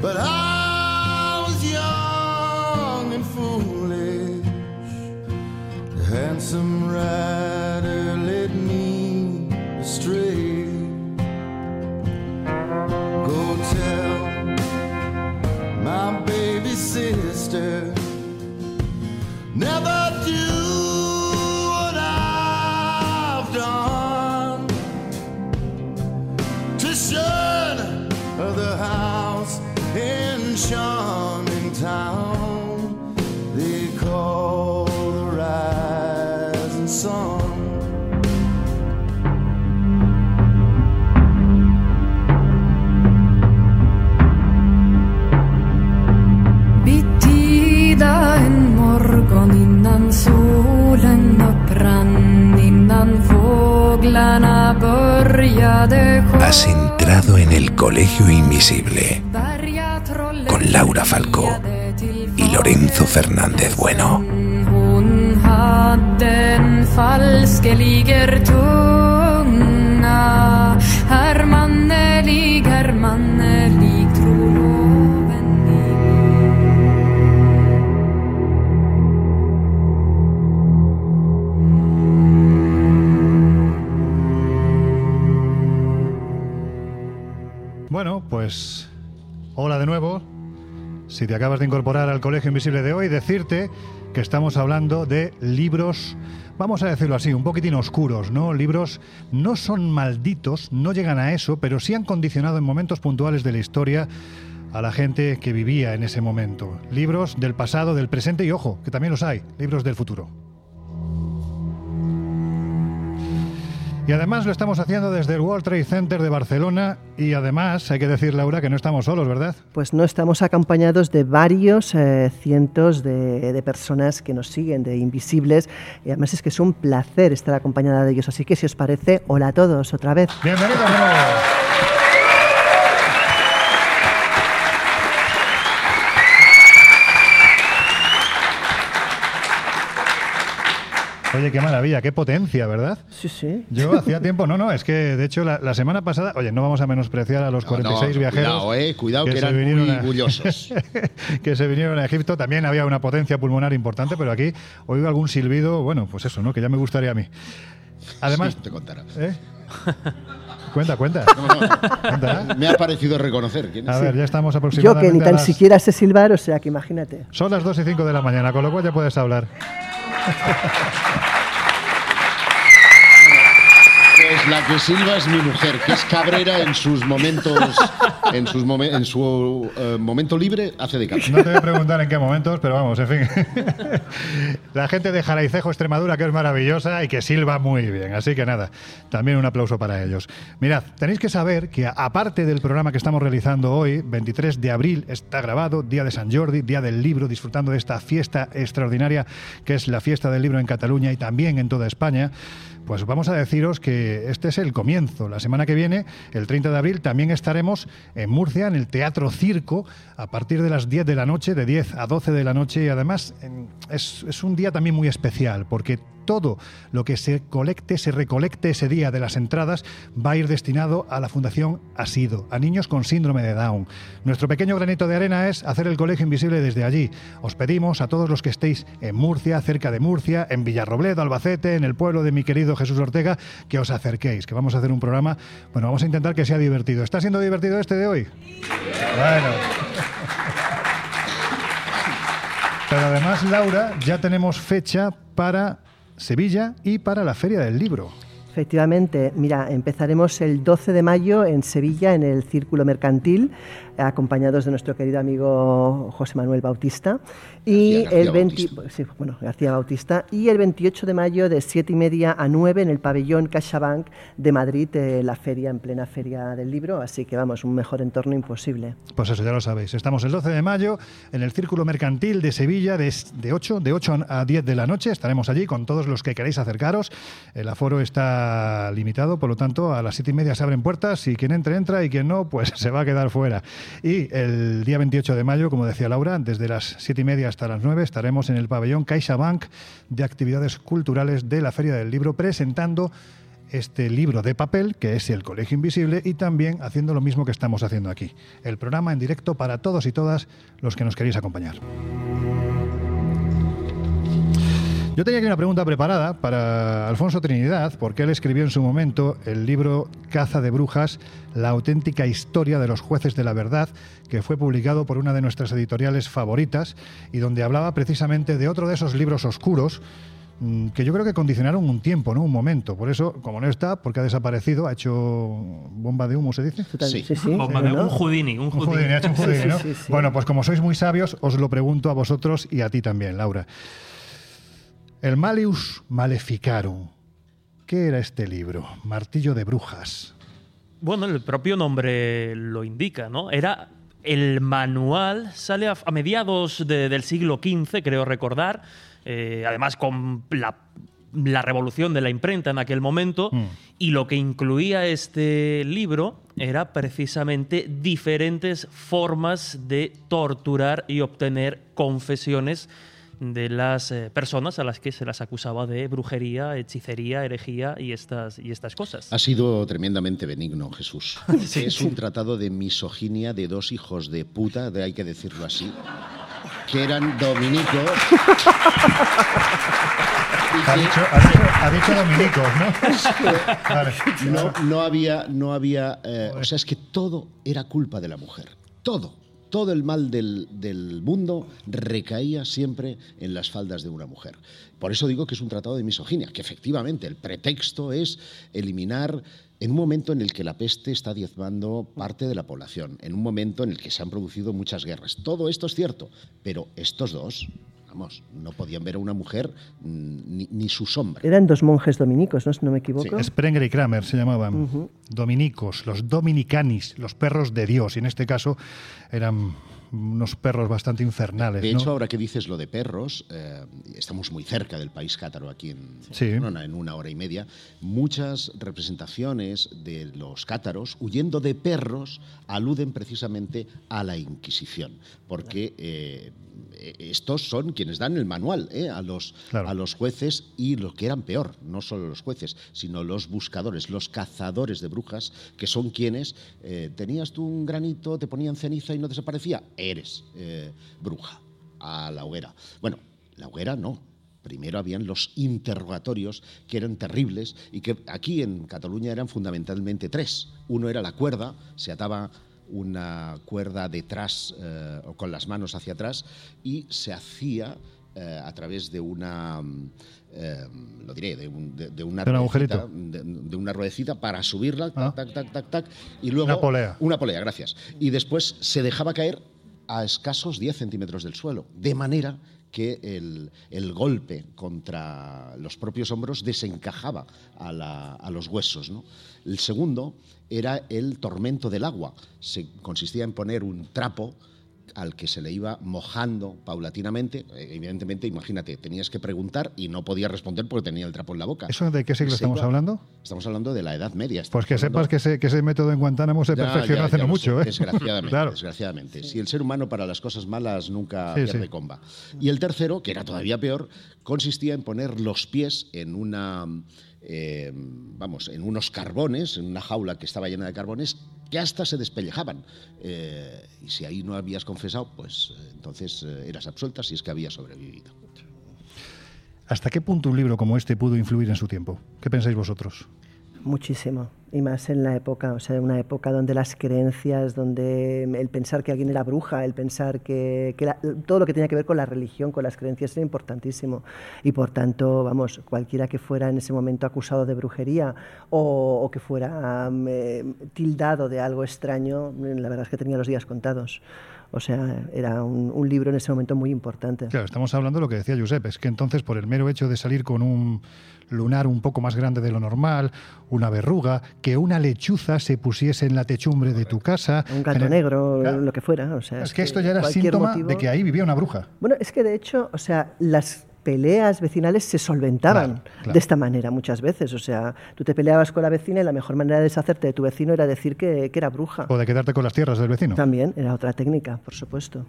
But I Bittida en morgon innan solen upprann, innan fåglarna började Has entrado en el colegio invisible con Laura Falcó y Lorenzo Fernández Bueno. Bueno, pues hola de nuevo. Si te acabas de incorporar al Colegio Invisible de hoy, decirte estamos hablando de libros, vamos a decirlo así, un poquitín oscuros, ¿no? Libros no son malditos, no llegan a eso, pero sí han condicionado en momentos puntuales de la historia a la gente que vivía en ese momento. Libros del pasado, del presente y ojo, que también los hay, libros del futuro. Y además lo estamos haciendo desde el World Trade Center de Barcelona y además hay que decir, Laura, que no estamos solos, ¿verdad? Pues no, estamos acompañados de varios eh, cientos de, de, personas que nos siguen, de invisibles, y además es que es un placer estar acompañada de ellos. Así que si os parece, hola a todos otra vez. Bienvenidos Oye, qué maravilla, qué potencia, ¿verdad? Sí, sí. Yo hacía tiempo, no, no, es que de hecho la, semana pasada, oye, no vamos a menospreciar a los 46 viajeros. Cuidado, eh, cuidado, que, eran muy orgullosos. que se vinieron a Egipto, también había una potencia pulmonar importante, pero aquí oigo algún silbido, bueno, pues eso, ¿no? Que ya me gustaría a mí. Además. Sí, te contará. ¿eh? Cuenta, cuenta. Me ha parecido reconocer. ¿quién es? A ver, ya estamos aproximadamente. Yo que ni tan siquiera sé silbar, o sea que imagínate. Son las 2 y 5 de la mañana, con lo cual ya puedes hablar. Obrigado. la que silba es mi mujer, que es cabrera en sus momentos, en, sus en su eh, momento libre, hace de cabrera. No te voy a preguntar en qué momentos, pero vamos, en fin. La gente de Jaraicejo, Extremadura, que es maravillosa y que silba muy bien. Así que nada, también un aplauso para ellos. Mirad, tenéis que saber que aparte del programa que estamos realizando hoy, 23 de abril, está grabado, Día de San Jordi, Día del Libro, disfrutando de esta fiesta extraordinaria que es la fiesta del libro en Cataluña y también en toda España. Pues vamos a deciros que este es el comienzo. La semana que viene, el 30 de abril, también estaremos en Murcia, en el Teatro Circo, a partir de las 10 de la noche, de 10 a 12 de la noche. Y además es, es un día también muy especial, porque todo lo que se colecte, se recolecte ese día de las entradas, va a ir destinado a la Fundación Asido, a niños con síndrome de Down. Nuestro pequeño granito de arena es hacer el colegio invisible desde allí. Os pedimos a todos los que estéis en Murcia, cerca de Murcia, en Villarrobledo, Albacete, en el pueblo de mi querido Jesús Ortega, que os acerquéis, que vamos a hacer un programa, bueno, vamos a intentar que sea divertido. ¿Está siendo divertido este de hoy? Bueno. Pero además, Laura, ya tenemos fecha para Sevilla y para la Feria del Libro. Efectivamente, mira, empezaremos el 12 de mayo en Sevilla, en el Círculo Mercantil, acompañados de nuestro querido amigo José Manuel Bautista. Y el 20, bueno, García Bautista. Y el 28 de mayo de 7 y media a 9 en el pabellón CaixaBank de Madrid, eh, la feria, en plena feria del libro. Así que vamos, un mejor entorno imposible. Pues eso ya lo sabéis. Estamos el 12 de mayo en el Círculo Mercantil de Sevilla de, de 8, de 8 a 10 de la noche. Estaremos allí con todos los que queréis acercaros. El aforo está limitado, por lo tanto, a las 7 y media se abren puertas y quien entre, entra y quien no, pues se va a quedar fuera. Y el día 28 de mayo, como decía Laura, desde las 7 y media hasta las 9 estaremos en el pabellón CaixaBank de actividades culturales de la Feria del Libro presentando este libro de papel, que es El Colegio Invisible, y también haciendo lo mismo que estamos haciendo aquí. El programa en directo para todos y todas los que nos queréis acompañar. Yo tenía aquí una pregunta preparada para Alfonso Trinidad, porque él escribió en su momento el libro Caza de Brujas, la auténtica historia de los jueces de la verdad, que fue publicado por una de nuestras editoriales favoritas y donde hablaba precisamente de otro de esos libros oscuros mm, que yo creo que condicionaron un tiempo, ¿no? Un momento. Por eso, como no está, porque ha desaparecido, ha hecho bomba de humo, ¿se dice? Sí, sí, sí. Bomba de un Houdini, un Houdini. ha hecho un Houdini, ¿no? Bueno, pues como sois muy sabios, os lo pregunto a vosotros y a ti también, Laura. El Malius Maleficarum. ¿Qué era este libro? Martillo de brujas. Bueno, el propio nombre lo indica, ¿no? Era el manual, sale a, mediados del siglo XV, creo recordar, eh, además con la, revolución de la imprenta en aquel momento, mm. y lo que incluía este libro era precisamente diferentes formas de torturar y obtener confesiones de las eh, personas a las que se las acusaba de brujería, hechicería, herejía y estas, y estas cosas. Ha sido tremendamente benigno, Jesús. Es un tratado de misoginia de dos hijos de puta, de, hay que decirlo así, que eran dominicos. Ha dicho, dominicos, ¿no? No, había, no había, eh, o sea, es que todo era culpa de la mujer, todo todo el mal del, del, mundo recaía siempre en las faldas de una mujer. Por eso digo que es un tratado de misoginia, que efectivamente el pretexto es eliminar en un momento en el que la peste está diezmando parte de la población, en un momento en el que se han producido muchas guerras. Todo esto es cierto, pero estos dos, vamos, no podían ver a una mujer mm, ni, su sombra. Eran dos monjes dominicos, ¿no? Si no me equivoco. Sí, Sprenger y Kramer se llamaban. Dominicos, los dominicanis, los perros de Dios. Y en este caso eran unos perros bastante infernales. De hecho, ahora que dices lo de perros, eh, estamos muy cerca del país cátaro aquí en en una hora y media. Muchas representaciones de los cátaros, huyendo de perros, aluden precisamente a la Inquisición, porque eh, estos son quienes dan el manual eh, a, los, a los jueces y lo que eran peor, no solo los jueces, sino los buscadores, los cazadores de brujas, que son quienes tenías tú un granito, te ponían ceniza y no desaparecía eres eh, bruja, a la hoguera. Bueno, la hoguera no. Primero habían los interrogatorios que eran terribles y que aquí en Cataluña eran fundamentalmente tres. Uno era la cuerda, se ataba una cuerda detrás eh, o con las manos hacia atrás y se hacía eh, a través de una lo diré de, una ruedecita, de, una ruedecita para subirla tac, ah. tac tac tac tac y luego una polea una polea gracias y después se dejaba caer a escasos 10 centímetros del suelo, de manera que el, golpe contra los propios hombros desencajaba a, los huesos. El segundo era el tormento del agua. Se consistía en poner un trapo al que se le iba mojando paulatinamente. Eh, evidentemente, imagínate, tenías que preguntar y no podías responder porque tenía el trapo en la boca. ¿Eso de qué siglo estamos hablando? Estamos hablando de la Edad Media. Pues que sepas que ese, que ese, método en Guantánamo se perfeccionó hace no mucho. ¿eh? Desgraciadamente, desgraciadamente. Si el ser humano para las cosas malas nunca pierde comba. Y el tercero, que era todavía peor, consistía en poner los pies en una eh, vamos, en unos carbones, en una jaula que estaba llena de carbones, que hasta se despellejaban. Eh, y si ahí no habías confesado, pues eh, entonces eras absuelta si es que habías sobrevivido. ¿Hasta qué punto un libro como este pudo influir en su tiempo? ¿Qué pensáis vosotros? Muchísimo, y más en la época, o sea, una época donde las creencias, donde el pensar que alguien era bruja, el pensar que, todo lo que tenía que ver con la religión, con las creencias era importantísimo. Y por tanto, vamos, cualquiera que fuera en ese momento acusado de brujería o, que fuera eh, tildado de algo extraño, la verdad es que tenía los días contados. O sea, era un, un, libro en ese momento muy importante. Claro, estamos hablando de lo que decía Josep, es que entonces por el mero hecho de salir con un lunar un poco más grande de lo normal, una verruga, que una lechuza se pusiese en la techumbre de tu casa. Un gato negro, lo que fuera. O sea, es, que, esto ya era síntoma de que ahí vivía una bruja. Bueno, es que de hecho, o sea, las peleas vecinales se solventaban de esta manera muchas veces. O sea, tú te peleabas con la vecina y la mejor manera de deshacerte de tu vecino era decir que, que era bruja. O de quedarte con las tierras del vecino. También, era otra técnica, por supuesto.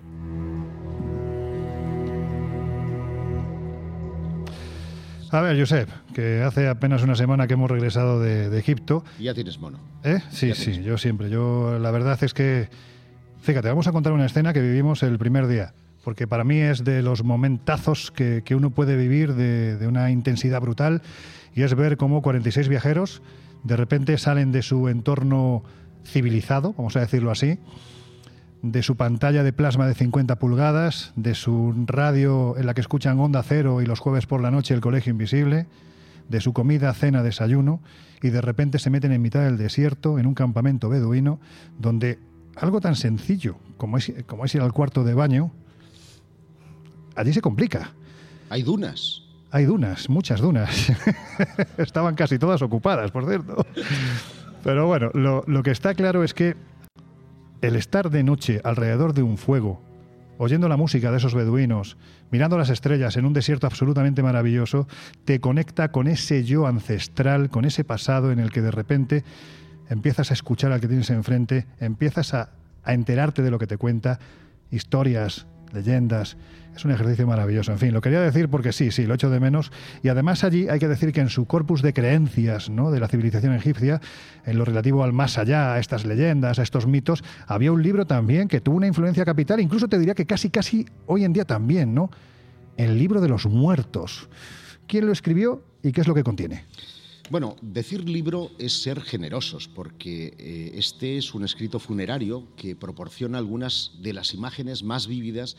A ver, Josep, que hace apenas una semana que hemos regresado de, Egipto. Y ya tienes mono. ¿Eh? Sí, sí, yo siempre. Yo, la verdad es que, fíjate, vamos a contar una escena que vivimos el primer día, porque para mí es de los momentazos que, uno puede vivir de, de, una intensidad brutal, y es ver cómo 46 viajeros de repente salen de su entorno civilizado, vamos a decirlo así, de su pantalla de plasma de 50 pulgadas, de su radio en la que escuchan Onda Cero y los jueves por la noche el Colegio Invisible, de su comida, cena, desayuno, y de repente se meten en mitad del desierto, en un campamento beduino, donde algo tan sencillo como es, como es ir al cuarto de baño, allí se complica. Hay dunas. Hay dunas, muchas dunas. Estaban casi todas ocupadas, por cierto. Pero bueno, lo, lo que está claro es que el estar de noche alrededor de un fuego, oyendo la música de esos beduinos, mirando las estrellas en un desierto absolutamente maravilloso, te conecta con ese yo ancestral, con ese pasado en el que de repente empiezas a escuchar al que tienes enfrente, empiezas a, a enterarte de lo que te cuenta, historias, leyendas. Es un ejercicio maravilloso. En fin, lo quería decir porque sí, sí, lo echo de menos. Y además allí hay que decir que en su corpus de creencias ¿no? de la civilización egipcia, en lo relativo al más allá, a estas leyendas, a estos mitos, había un libro también que tuvo una influencia capital, incluso te diría que casi, casi hoy en día también, ¿no? El libro de los muertos. ¿Quién lo escribió y qué es lo que contiene? Bueno, decir libro es ser generosos, porque eh, este es un escrito funerario que proporciona algunas de las imágenes más vívidas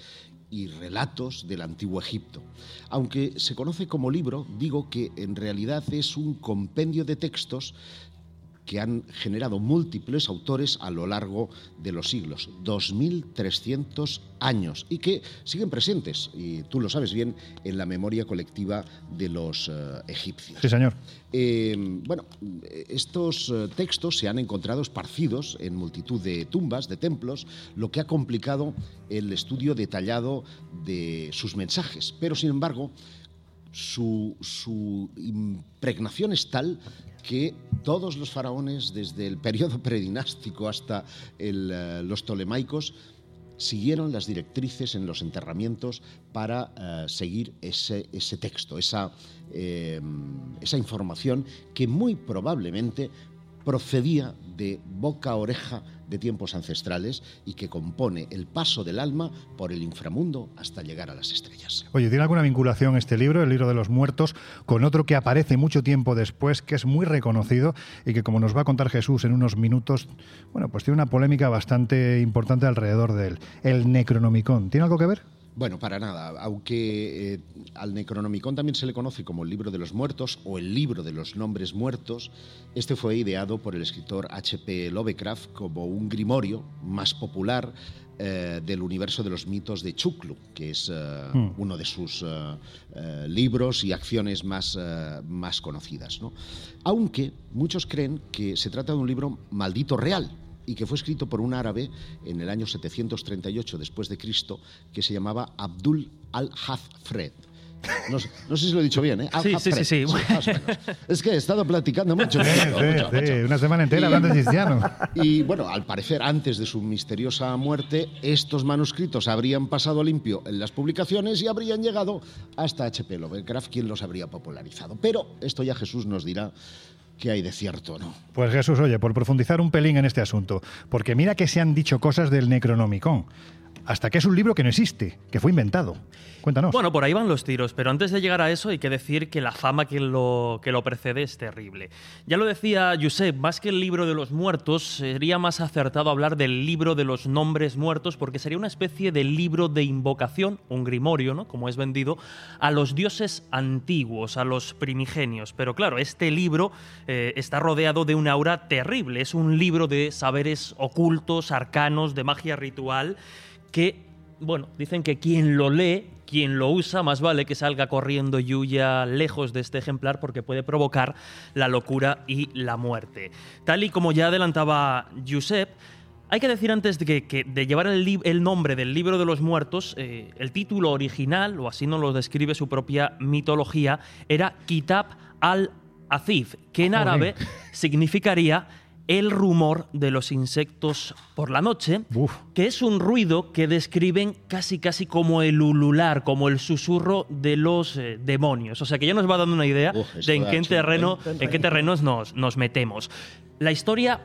y relatos del antiguo Egipto. Aunque se conoce como libro, digo que en realidad es un compendio de textos que han generado múltiples autores a lo largo de los siglos, 2.300 años, y que siguen presentes, y tú lo sabes bien, en la memoria colectiva de los eh, egipcios. Sí, señor. Eh, bueno, estos eh, textos se han encontrado esparcidos en multitud de tumbas, de templos, lo que ha complicado el estudio detallado de sus mensajes, pero sin embargo, su, su, impregnación es tal que todos los faraones, desde el periodo predinástico hasta eh, los tolemaicos, siguieron las directrices en los enterramientos para eh, seguir ese, texto, esa, eh, esa información que muy probablemente procedía de boca a oreja de tiempos ancestrales y que compone el paso del alma por el inframundo hasta llegar a las estrellas. Oye, ¿tiene alguna vinculación este libro, el libro de los muertos, con otro que aparece mucho tiempo después, que es muy reconocido y que, como nos va a contar Jesús en unos minutos, bueno, pues tiene una polémica bastante importante alrededor de él, el Necronomicon. ¿Tiene algo que ver? Bueno, para nada. Aunque eh, al Necronomicon también se le conoce como el libro de los muertos o el libro de los nombres muertos, este fue ideado por el escritor H.P. Lovecraft como un grimorio más popular eh, del universo de los mitos de Chuklu, que es eh, hmm. uno de sus libros y acciones más, más conocidas. Aunque muchos creen que se trata de un libro maldito real, y que fue escrito por un árabe en el año 738 después de Cristo que se llamaba Abdul al-Hazfred. No, no, sé si lo he dicho bien, ¿eh? Sí, sí, sí, sí, Es que he estado platicando mucho. Sí, sí, una semana entera hablando de cristiano. Y bueno, al parecer, antes de su misteriosa muerte, estos manuscritos habrían pasado limpio en las publicaciones y habrían llegado hasta H.P. Lovecraft, quien los habría popularizado. Pero esto ya Jesús nos dirá ¿Qué hay de cierto, ¿no? Pues Jesús, oye, por profundizar un pelín en este asunto, porque mira que se han dicho cosas del Necronomicon hasta que es un libro que no existe, que fue inventado. Cuéntanos. Bueno, por ahí van los tiros, pero antes de llegar a eso hay que decir que la fama que lo, que lo precede es terrible. Ya lo decía Josep, más que el libro de los muertos, sería más acertado hablar del libro de los nombres muertos, porque sería una especie de libro de invocación, un grimorio, ¿no? como es vendido, a los dioses antiguos, a los primigenios. Pero claro, este libro eh, está rodeado de una aura terrible, es un libro de saberes ocultos, arcanos, de magia ritual que, bueno, dicen que quien lo lee, quien lo usa, más vale que salga corriendo y huya lejos de este ejemplar porque puede provocar la locura y la muerte. Tal y como ya adelantaba Josep, hay que decir antes de, que, de llevar el, nombre del libro de los muertos, eh, el título original, o así nos lo describe su propia mitología, era Kitab al-Azif, que en árabe significaría el rumor de los insectos por la noche, que es un ruido que describen casi casi como el ulular, como el susurro de los eh, demonios. O sea que ya nos va dando una idea de en qué, terreno, en qué terrenos nos, nos metemos. La historia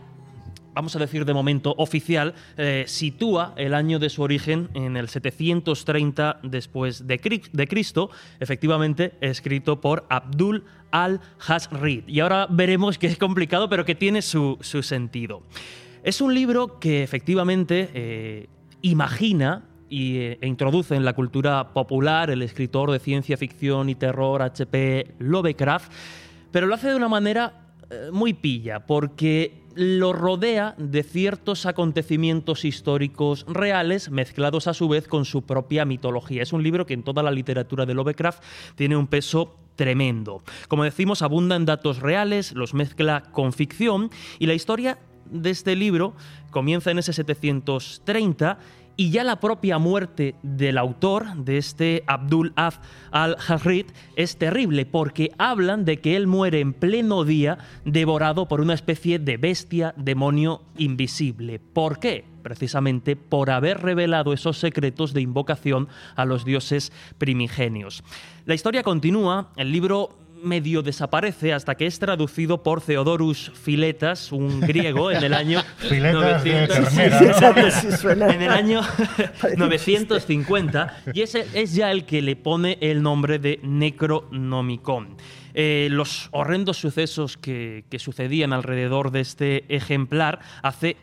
vamos a decir de momento oficial, eh, sitúa el año de su origen en el 730 después de, Cristo, efectivamente escrito por Abdul al-Hasrid. Y ahora veremos que es complicado, pero que tiene su, sentido. Es un libro que efectivamente eh, imagina eh, e introduce en la cultura popular el escritor de ciencia ficción y terror H.P. Lovecraft, pero lo hace de una manera muy pilla, porque lo rodea de ciertos acontecimientos históricos reales mezclados a su vez con su propia mitología. Es un libro que en toda la literatura de Lovecraft tiene un peso tremendo. Como decimos, abunda en datos reales, los mezcla con ficción y la historia de este libro comienza en ese 730 y ya la propia muerte del autor, de este Abdul Af al-Harrid, es terrible porque hablan de que él muere en pleno día devorado por una especie de bestia demonio invisible. ¿Por qué? Precisamente por haber revelado esos secretos de invocación a los dioses primigenios. La historia continúa, el libro medio desaparece hasta que es traducido por Theodorus Filetas, un griego, en el año 950 y ese es ya el que le pone el nombre de Necronomicon. eh, los horrendos sucesos que, que sucedían alrededor de este ejemplar hace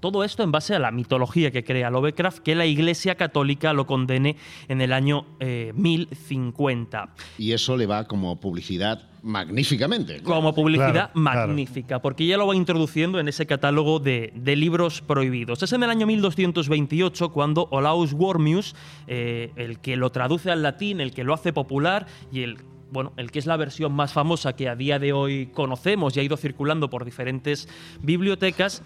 todo esto en base a la mitología que crea Lovecraft, que la Iglesia Católica lo condene en el año 1050. Eh, y eso le va como publicidad magníficamente. Como publicidad magnífica, porque ya lo va introduciendo en ese catálogo de, libros prohibidos. Es en el año 1228 cuando Olaus Wormius, eh, el que lo traduce al latín, el que lo hace popular y el bueno, el que es la versión más famosa que a día de hoy conocemos y ha ido circulando por diferentes bibliotecas,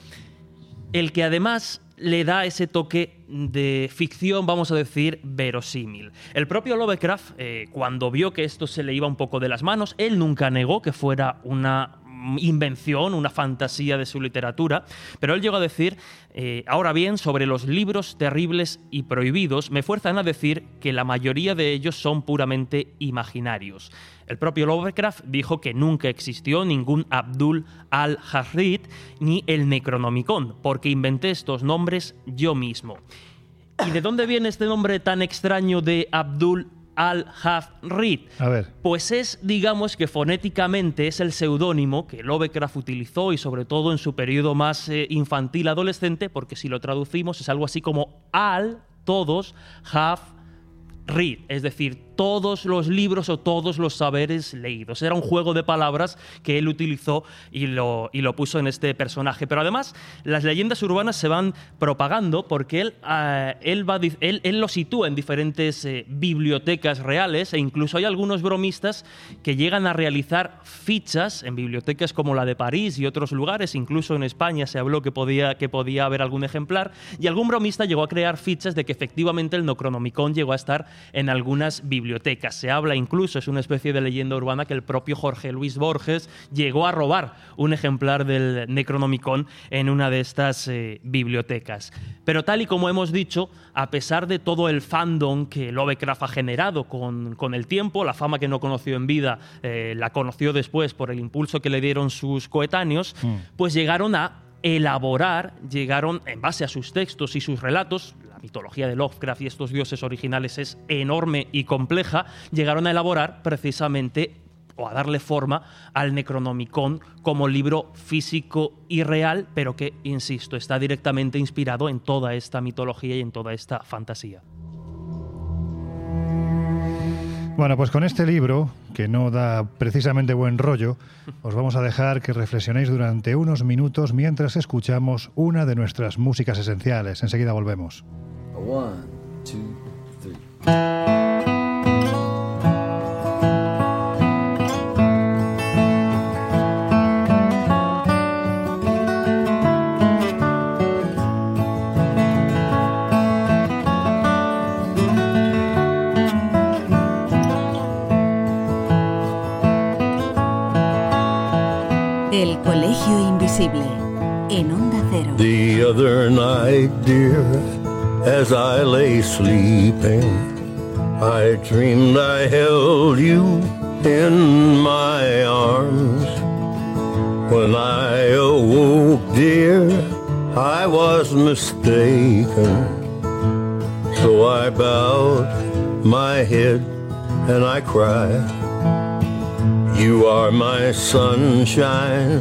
el que además le da ese toque de ficción, vamos a decir, verosímil. El propio Lovecraft, eh, cuando vio que esto se le iba un poco de las manos, él nunca negó que fuera una invención, una fantasía de su literatura, pero él llegó a decir, eh, ahora bien, sobre los libros terribles y prohibidos, me fuerzan a decir que la mayoría de ellos son puramente imaginarios. El propio Lovecraft dijo que nunca existió ningún Abdul al-Harrit ni el Necronomicon, porque inventé estos nombres yo mismo. ¿Y de dónde viene este nombre tan extraño de Abdul al-Hafrid. A ver. Pues es, digamos que fonéticamente es el seudónimo que Lovecraft utilizó y sobre todo en su periodo más eh, infantil adolescente, porque si lo traducimos es algo así como al, todos, haf, read, es decir, todos los libros o todos los saberes leídos. Era un juego de palabras que él utilizó y lo, y lo puso en este personaje. Pero además, las leyendas urbanas se van propagando porque él, ah, él, va, él, él, lo sitúa en diferentes eh, bibliotecas reales e incluso hay algunos bromistas que llegan a realizar fichas en bibliotecas como la de París y otros lugares. Incluso en España se habló que podía, que podía haber algún ejemplar. Y algún bromista llegó a crear fichas de que efectivamente el Necronomicon llegó a estar en algunas bibliotecas bibliotecas. Se habla incluso, es una especie de leyenda urbana, que el propio Jorge Luis Borges llegó a robar un ejemplar del Necronomicon en una de estas eh, bibliotecas. Pero tal y como hemos dicho, a pesar de todo el fandom que Lovecraft ha generado con, con el tiempo, la fama que no conoció en vida eh, la conoció después por el impulso que le dieron sus coetáneos, mm. pues llegaron a elaborar, llegaron en base a sus textos y sus relatos, mitología de Lovecraft y estos dioses originales es enorme y compleja, llegaron a elaborar precisamente o a darle forma al Necronomicon como libro físico y real, pero que, insisto, está directamente inspirado en toda esta mitología y en toda esta fantasía. Bueno, pues con este libro, que no da precisamente buen rollo, os vamos a dejar que reflexionéis durante unos minutos mientras escuchamos una de nuestras músicas esenciales. Enseguida volvemos. En Onda Cero. The other night, dear. as I lay sleeping. I dreamed I held you in my arms. When I awoke, dear, I was mistaken. So I bowed my head and I cried. You are my sunshine,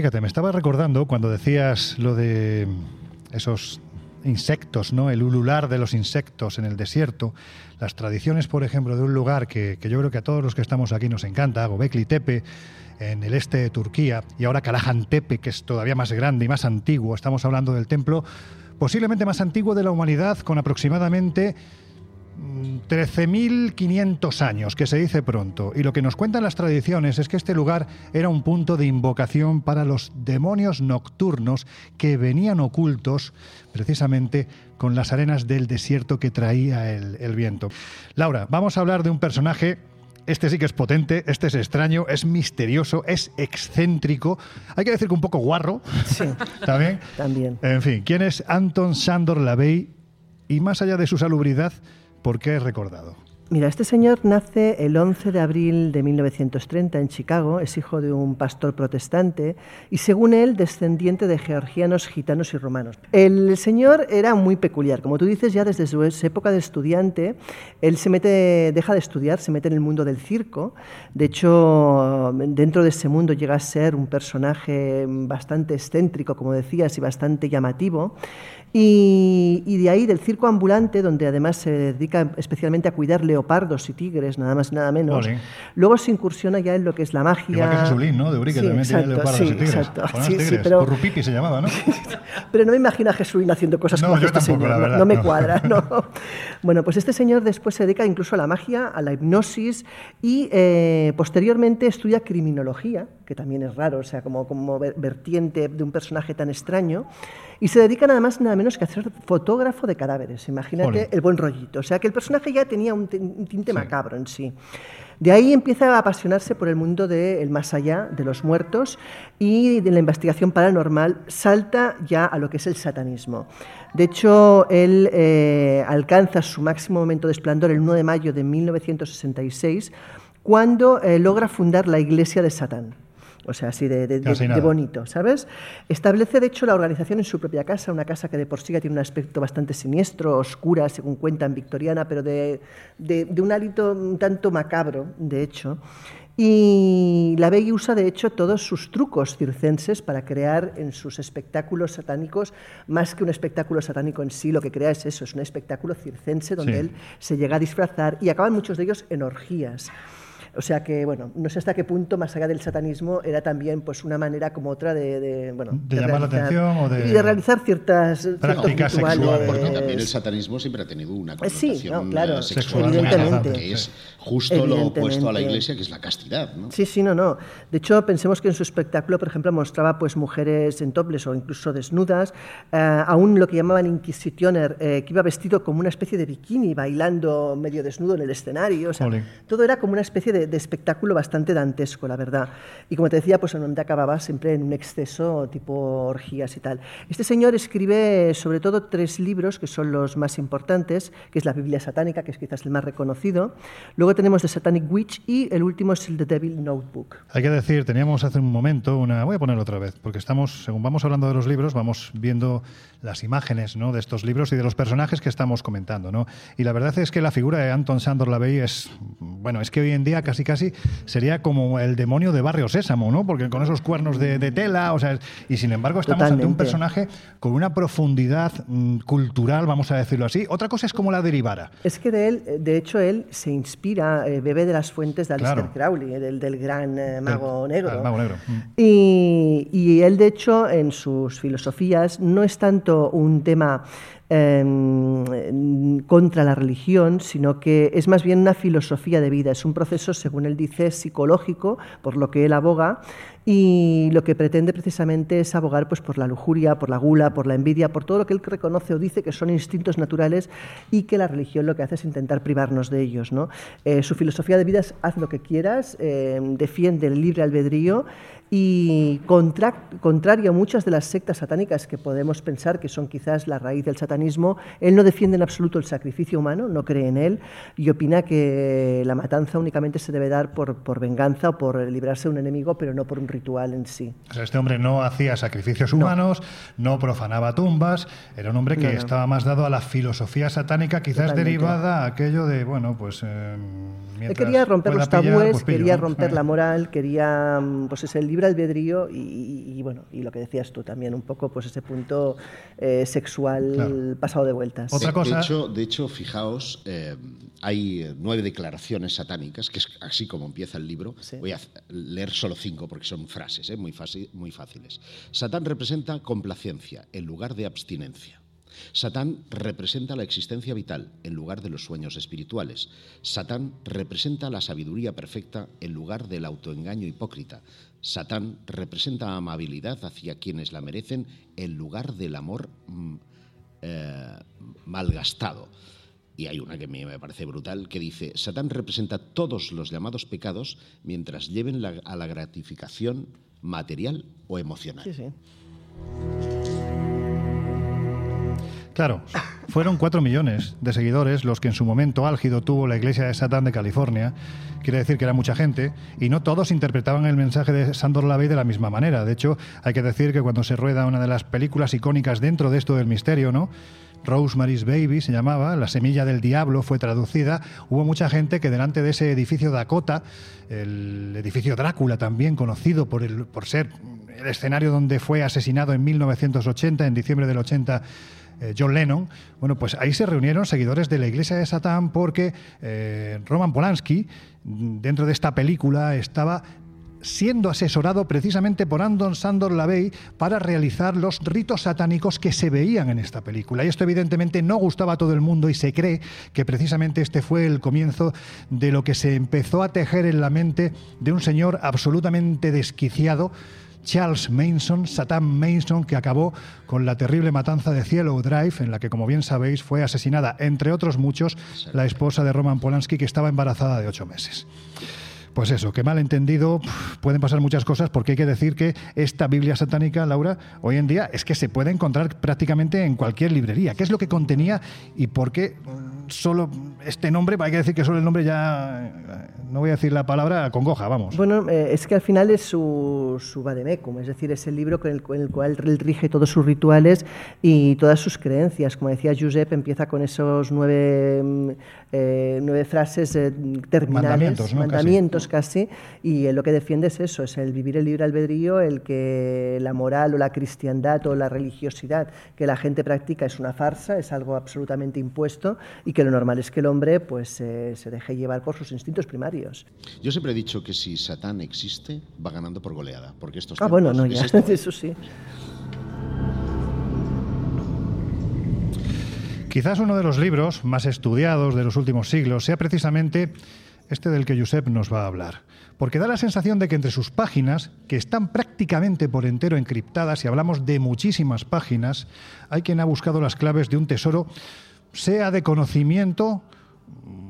Fíjate, me estaba recordando cuando decías lo de esos insectos, ¿no? El ulular de los insectos en el desierto, las tradiciones, por ejemplo, de un lugar que, yo creo que a todos los que estamos aquí nos encanta, Gobekli Tepe, en el este de Turquía, y ahora Kalahan Tepe, que es todavía más grande y más antiguo. Estamos hablando del templo posiblemente más antiguo de la humanidad, con aproximadamente 13.500 años, que se dice pronto, y lo que nos cuentan las tradiciones es que este lugar era un punto de invocación para los demonios nocturnos que venían ocultos precisamente con las arenas del desierto que traía el, el viento. Laura, vamos a hablar de un personaje Este sí que es potente, este es extraño, es misterioso, es excéntrico. Hay que decir que un poco guarro. Sí. ¿También? También. En fin, ¿quién es Anton Sandor Lavey? Y más allá de su salubridad, ¿por qué es recordado? Mira, este señor nace el 11 de abril de 1930 en Chicago, es hijo de un pastor protestante y según él descendiente de georgianos, gitanos y romanos. El señor era muy peculiar, como tú dices, ya desde su época de estudiante, él se mete, deja de estudiar, se mete en el mundo del circo, de hecho dentro de ese mundo llega a ser un personaje bastante excéntrico, como decías, y bastante llamativo. Y, de ahí, del circo ambulante, donde además se dedica especialmente a cuidar leopardos y tigres, nada más y nada menos. Luego se incursiona ya en lo que es la magia. Igual que Jesulín, ¿no? De Uri, que también tiene leopardos y tigres. Exacto. Sí, sí, pero... Se llamaba, ¿no? pero no me imagino a Jesulín haciendo cosas como este señor. Verdad, no, me cuadra, ¿no? bueno, pues este señor después se dedica incluso a la magia, a la hipnosis y eh, posteriormente estudia criminología, que también es raro, o sea, como, como vertiente de un personaje tan extraño. Y se dedica nada más nada menos que a ser fotógrafo de cadáveres. Imagínate el buen rollito. O sea que el personaje ya tenía un, tinte macabro en sí. De ahí empieza a apasionarse por el mundo del más allá, de los muertos y de la investigación paranormal, salta ya a lo que es el satanismo. De hecho, él eh, alcanza su máximo momento de esplendor el 1 de mayo de 1966, cuando eh, logra fundar la Iglesia de Satán o sea, así de, bonito, ¿sabes? Establece, de hecho, la organización en su propia casa, una casa que de por sí tiene un aspecto bastante siniestro, oscura, según cuentan, victoriana, pero de, un hálito un tanto macabro, de hecho. Y la Begui usa, de hecho, todos sus trucos circenses para crear en sus espectáculos satánicos, más que un espectáculo satánico en sí, lo que crea es eso, es un espectáculo circense donde él se llega a disfrazar y acaban muchos de ellos en orgías. O sea que, bueno, no sé hasta qué punto, más allá del satanismo, era también pues una manera como otra de, bueno, de, llamar la atención o de... Y de realizar ciertas prácticas sexuales. Porque también el satanismo siempre ha tenido una connotación sí, claro, sexual evidentemente. que es justo lo opuesto a la iglesia, que es la castidad. ¿no? Sí, sí, no, no. De hecho, pensemos que en su espectáculo, por ejemplo, mostraba pues mujeres en toples o incluso desnudas, eh, aún lo que llamaban inquisitioner, eh, que iba vestido como una especie de bikini, bailando medio desnudo en el escenario. O sea, todo era como una especie de de, espectáculo bastante dantesco, la verdad. Y como te decía, pues donde acababa siempre en un exceso tipo orgías y tal. Este señor escribe sobre todo tres libros que son los más importantes, que es la Biblia satánica, que es quizás el más reconocido. Luego tenemos The Satanic Witch y el último es el The Devil Notebook. Hay que decir, teníamos hace un momento una... Voy a ponerlo otra vez, porque estamos, según vamos hablando de los libros, vamos viendo las imágenes ¿no? de estos libros y de los personajes que estamos comentando. ¿no? Y la verdad es que la figura de Anton Sandor Lavey es, bueno, es que hoy en día casi casi sería como el demonio de Barrio Sésamo, ¿no? Porque con esos cuernos de, tela, o sea, y sin embargo estamos ante un personaje con una profundidad mm, cultural, vamos a decirlo así. Otra cosa es como la derivara. Es que de él, de hecho, él se inspira, eh, bebe de las fuentes de Aleister Crowley, eh, del, del, gran eh, mago negro. mago negro. Mm. Y, y él, de hecho, en sus filosofías no es tanto un tema Em, contra la religión, sino que es más bien una filosofía de vida, es un proceso, según él dice, psicológico, por lo que él aboga, y lo que pretende precisamente es abogar pues, por la lujuria, por la gula, por la envidia, por todo lo que él reconoce o dice que son instintos naturales y que la religión lo que hace es intentar privarnos de ellos. ¿no? Eh, su filosofía de vida es haz lo que quieras, em, defiende el libre albedrío y contrario a muchas de las sectas satánicas que podemos pensar que son quizás la raíz del satanismo, él no defiende en absoluto el sacrificio humano, no cree en él y opina que la matanza únicamente se debe dar por, por venganza o por librarse de un enemigo, pero no por un ritual en sí. este hombre no hacía sacrificios humanos, no, profanaba tumbas, era un hombre que estaba más dado a la filosofía satánica, quizás derivada a aquello de, bueno, pues... Eh, quería romper los tabúes, pues quería romper la moral, quería mm, pues ese libre albedrío y, bueno, y lo que decías tú también, un poco pues ese punto eh, sexual pasado de vueltas. Otra cosa... de, hecho, de hecho, fijaos, eh, hay nueve declaraciones satánicas, que es así como empieza el libro. Voy a leer solo cinco porque son frases eh, muy, muy fáciles. Satán representa complacencia en lugar de abstinencia. Satán representa la existencia vital en lugar de los sueños espirituales. Satán representa la sabiduría perfecta en lugar del autoengaño hipócrita. Satán representa amabilidad hacia quienes la merecen en lugar del amor mm, eh, malgastado. y hay una que me parece brutal, que dice, Satán representa todos los llamados pecados mientras lleven a la gratificación material o emocional. Sí, sí. Claro, fueron cuatro millones de seguidores los que en su momento álgido tuvo la iglesia de Satán de California. Quiere decir que era mucha gente y no todos interpretaban el mensaje de Sandor Lavey de la misma manera. De hecho, hay que decir que cuando se rueda una de las películas icónicas dentro de esto del misterio, ¿no? Rosemary's Baby se llamaba, La semilla del diablo fue traducida. Hubo mucha gente que delante de ese edificio Dakota, el edificio Drácula también conocido por, el, por ser el escenario donde fue asesinado en 1980, en diciembre del 80, eh, John Lennon, bueno, pues ahí se reunieron seguidores de la Iglesia de Satán porque eh, Roman Polanski, dentro de esta película, estaba siendo asesorado precisamente por Andon Sandor Lavey para realizar los ritos satánicos que se veían en esta película. Y esto evidentemente no gustaba a todo el mundo y se cree que precisamente este fue el comienzo de lo que se empezó a tejer en la mente de un señor absolutamente desquiciado Charles Manson, Satan Manson, que acabó con la terrible matanza de Cielo Drive, en la que, como bien sabéis, fue asesinada, entre otros muchos, la esposa de Roman Polanski, que estaba embarazada de ocho meses. Pues eso, que mal entendido pueden pasar muchas cosas porque hay que decir que esta Biblia satánica, Laura, hoy en día es que se puede encontrar prácticamente en cualquier librería. ¿Qué es lo que contenía y por qué solo este nombre? Hay que decir que solo el nombre ya, no voy a decir la palabra, congoja, vamos. Bueno, eh, es que al final es su, su vademecum, es decir, es el libro con el, el cual él rige todos sus rituales y todas sus creencias. Como decía Josep, empieza con esos nueve, mm, eh, nueve frases eh, terminales, mandamientos, mandamientos casi, y lo que defiende es eso, es el vivir el libre albedrío, el que la moral o la cristiandad o la religiosidad que la gente practica es una farsa, es algo absolutamente impuesto y que lo normal es que el hombre pues se deje llevar por sus instintos primarios. Yo siempre he dicho que si Satán existe, va ganando por goleada, porque estos Ah, bueno, no, ya, eso sí. Quizás uno de los libros más estudiados de los últimos siglos sea precisamente este del que Josep nos va a hablar, porque da la sensación de que entre sus páginas, que están prácticamente por entero encriptadas, y hablamos de muchísimas páginas, hay quien ha buscado las claves de un tesoro, sea de conocimiento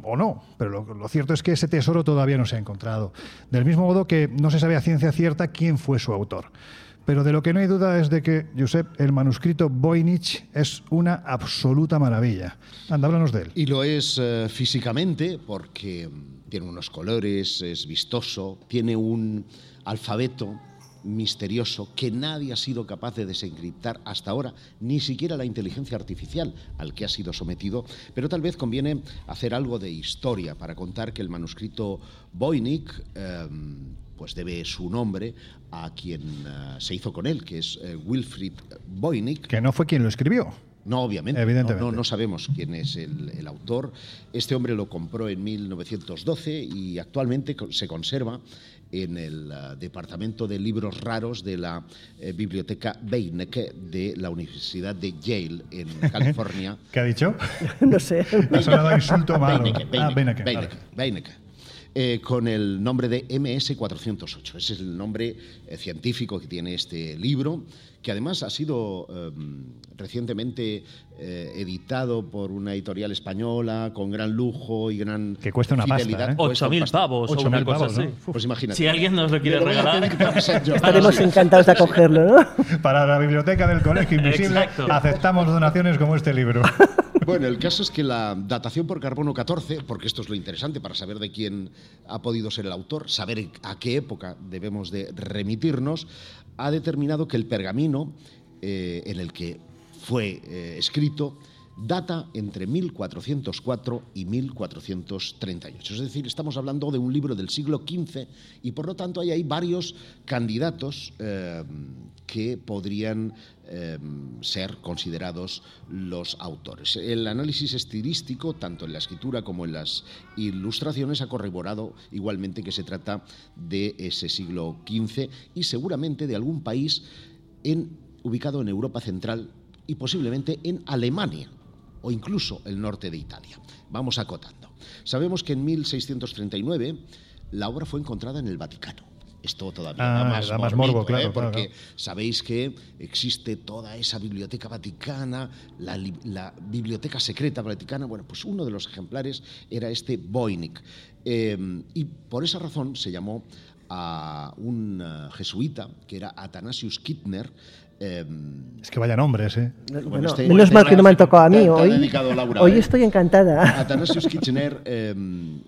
o no, pero lo, cierto es que ese tesoro todavía no se ha encontrado. Del mismo modo que no se sabe a ciencia cierta quién fue su autor. Pero de lo que no hay duda es de que, Josep, el manuscrito Voynich es una absoluta maravilla. Anda, háblanos de él. Y lo es eh, físicamente porque tiene unos colores, es vistoso, tiene un alfabeto misterioso que nadie ha sido capaz de desencriptar hasta ahora, ni siquiera la inteligencia artificial al que ha sido sometido, pero tal vez conviene hacer algo de historia para contar que el manuscrito Voynich em, pues debe su nombre a quien eh, se hizo con él, que es eh, Wilfried Voynich. Que no fue quien lo escribió. No, obviamente. Evidentemente. No, no, sabemos quién es el, autor. Este hombre lo compró en 1912 y actualmente se conserva en el uh, Departamento de Libros Raros de la eh, Biblioteca Beinecke de la Universidad de Yale en California. ¿Qué ha dicho? no sé. Ha sonado insulto malo. Beinecke, Beinecke, eh, con el nombre de MS408. Ese es el nombre eh, científico que tiene este libro, que además ha sido em, recientemente eh, editado por una editorial española con gran lujo y gran que cuesta una fidelidad. Pasta, 8.000 pavos o una cosa así. Pues imagínate. Si alguien nos lo quiere regalar, estaremos encantados de acogerlo, ¿no? Para la biblioteca del Colegio Invisible aceptamos donaciones como este libro. Bueno, el caso es que la datación por carbono 14, porque esto es lo interesante para saber de quién ha podido ser el autor, saber a qué época debemos de remitirnos, ha determinado que el pergamino eh, en el que fue eh, escrito data entre 1404 y 1438. Es decir, estamos hablando de un libro del siglo XV y por lo tanto hay ahí varios candidatos eh, que podrían eh, ser considerados los autores. El análisis estilístico, tanto en la escritura como en las ilustraciones, ha corroborado igualmente que se trata de ese siglo XV y seguramente de algún país ubicado en Europa Central y posiblemente en Alemania o incluso el norte de Italia. Vamos acotando. Sabemos que en 1639 la obra fue encontrada en el Vaticano esto todavía da ah, más, morbo, claro, porque sabéis que existe toda esa biblioteca vaticana, la, biblioteca secreta vaticana. Bueno, pues uno de los ejemplares era este Voynich. Em, y por esa razón se llamó a un eh, jesuita que era Athanasius Kittner, em, es que vaya nombres, ¿eh? Este menos mal que no me han tocado a mí hoy. hoy ¿eh? estoy encantada. Athanasius Kittner em,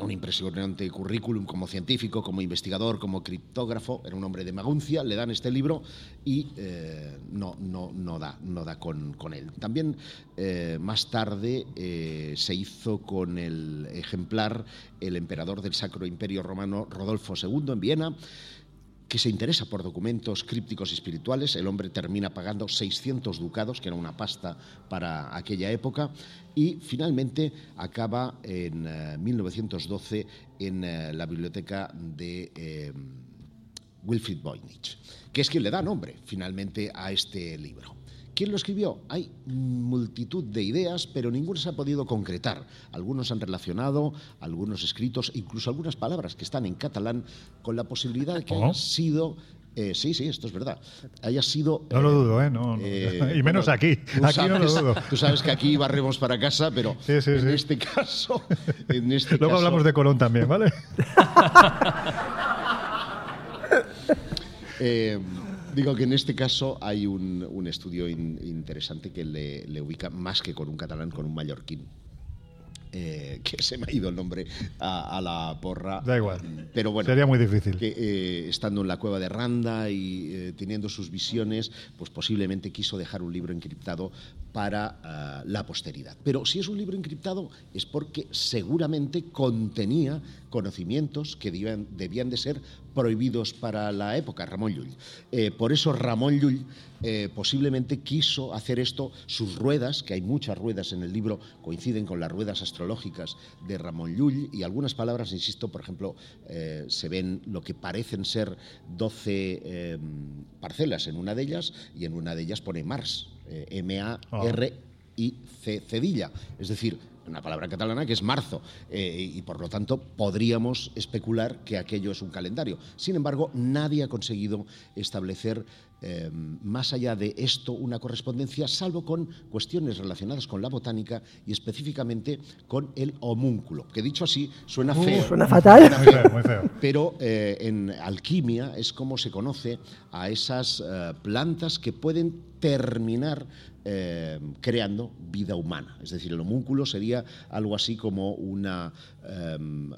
un impresionante currículum como científico, como investigador, como criptógrafo, era un hombre de Maguncia, le dan este libro y eh, no, no, no, da, no da con, con él. También eh, más tarde eh, se hizo con el ejemplar el emperador del Sacro Imperio Romano Rodolfo II en Viena que se interesa por documentos crípticos y espirituales. El hombre termina pagando 600 ducados, que era una pasta para aquella época, y finalmente acaba en 1912 eh, en eh, la biblioteca de eh, Wilfried Voynich, que es quien le da nombre finalmente a este libro. ¿Quién lo escribió? Hay multitud de ideas, pero ninguna se ha podido concretar. Algunos han relacionado, algunos escritos, incluso algunas palabras que están en catalán, con la posibilidad de que haya sido eh, sí, sí, esto es verdad. Haya sido. No lo dudo, ¿eh? No, eh, y menos aquí. Aquí no lo dudo. Tú sabes que aquí barremos para casa, pero en este caso. En este Luego hablamos de Colón también, ¿vale? Digo que en este caso hay un, estudio interesante que le, ubica más que con un catalán, con un mallorquín. Eh, que se me ha ido el nombre a, la porra. Da igual. Pero bueno. Sería muy difícil. Que, eh, estando en la cueva de Randa y eh, teniendo sus visiones, pues posiblemente quiso dejar un libro encriptado para ah, la posteridad. Pero si es un libro encriptado es porque seguramente contenía conocimientos que debían, debían de ser prohibidos para la época, Ramón Llull. Eh, por eso Ramón Llull eh, posiblemente quiso hacer esto, sus ruedas, que hay muchas ruedas en el libro, coinciden con las ruedas astrológicas de Ramón Llull, y algunas palabras, insisto, por ejemplo, eh, se ven lo que parecen ser 12 parcelas en una de ellas, y en una de ellas pone Mars, M-A-R-I-C, cedilla, es decir, una palabra catalana que es marzo, eh, y por lo tanto podríamos especular que aquello es un calendario. Sin embargo, nadie ha conseguido establecer eh, más allá de esto una correspondencia, salvo con cuestiones relacionadas con la botánica y específicamente con el homúnculo, que dicho así suena feo. Suena fatal. Pero eh, en alquimia es como se conoce a esas plantas que pueden terminar eh, creando vida humana. Es decir, el homúnculo sería algo así como una, em,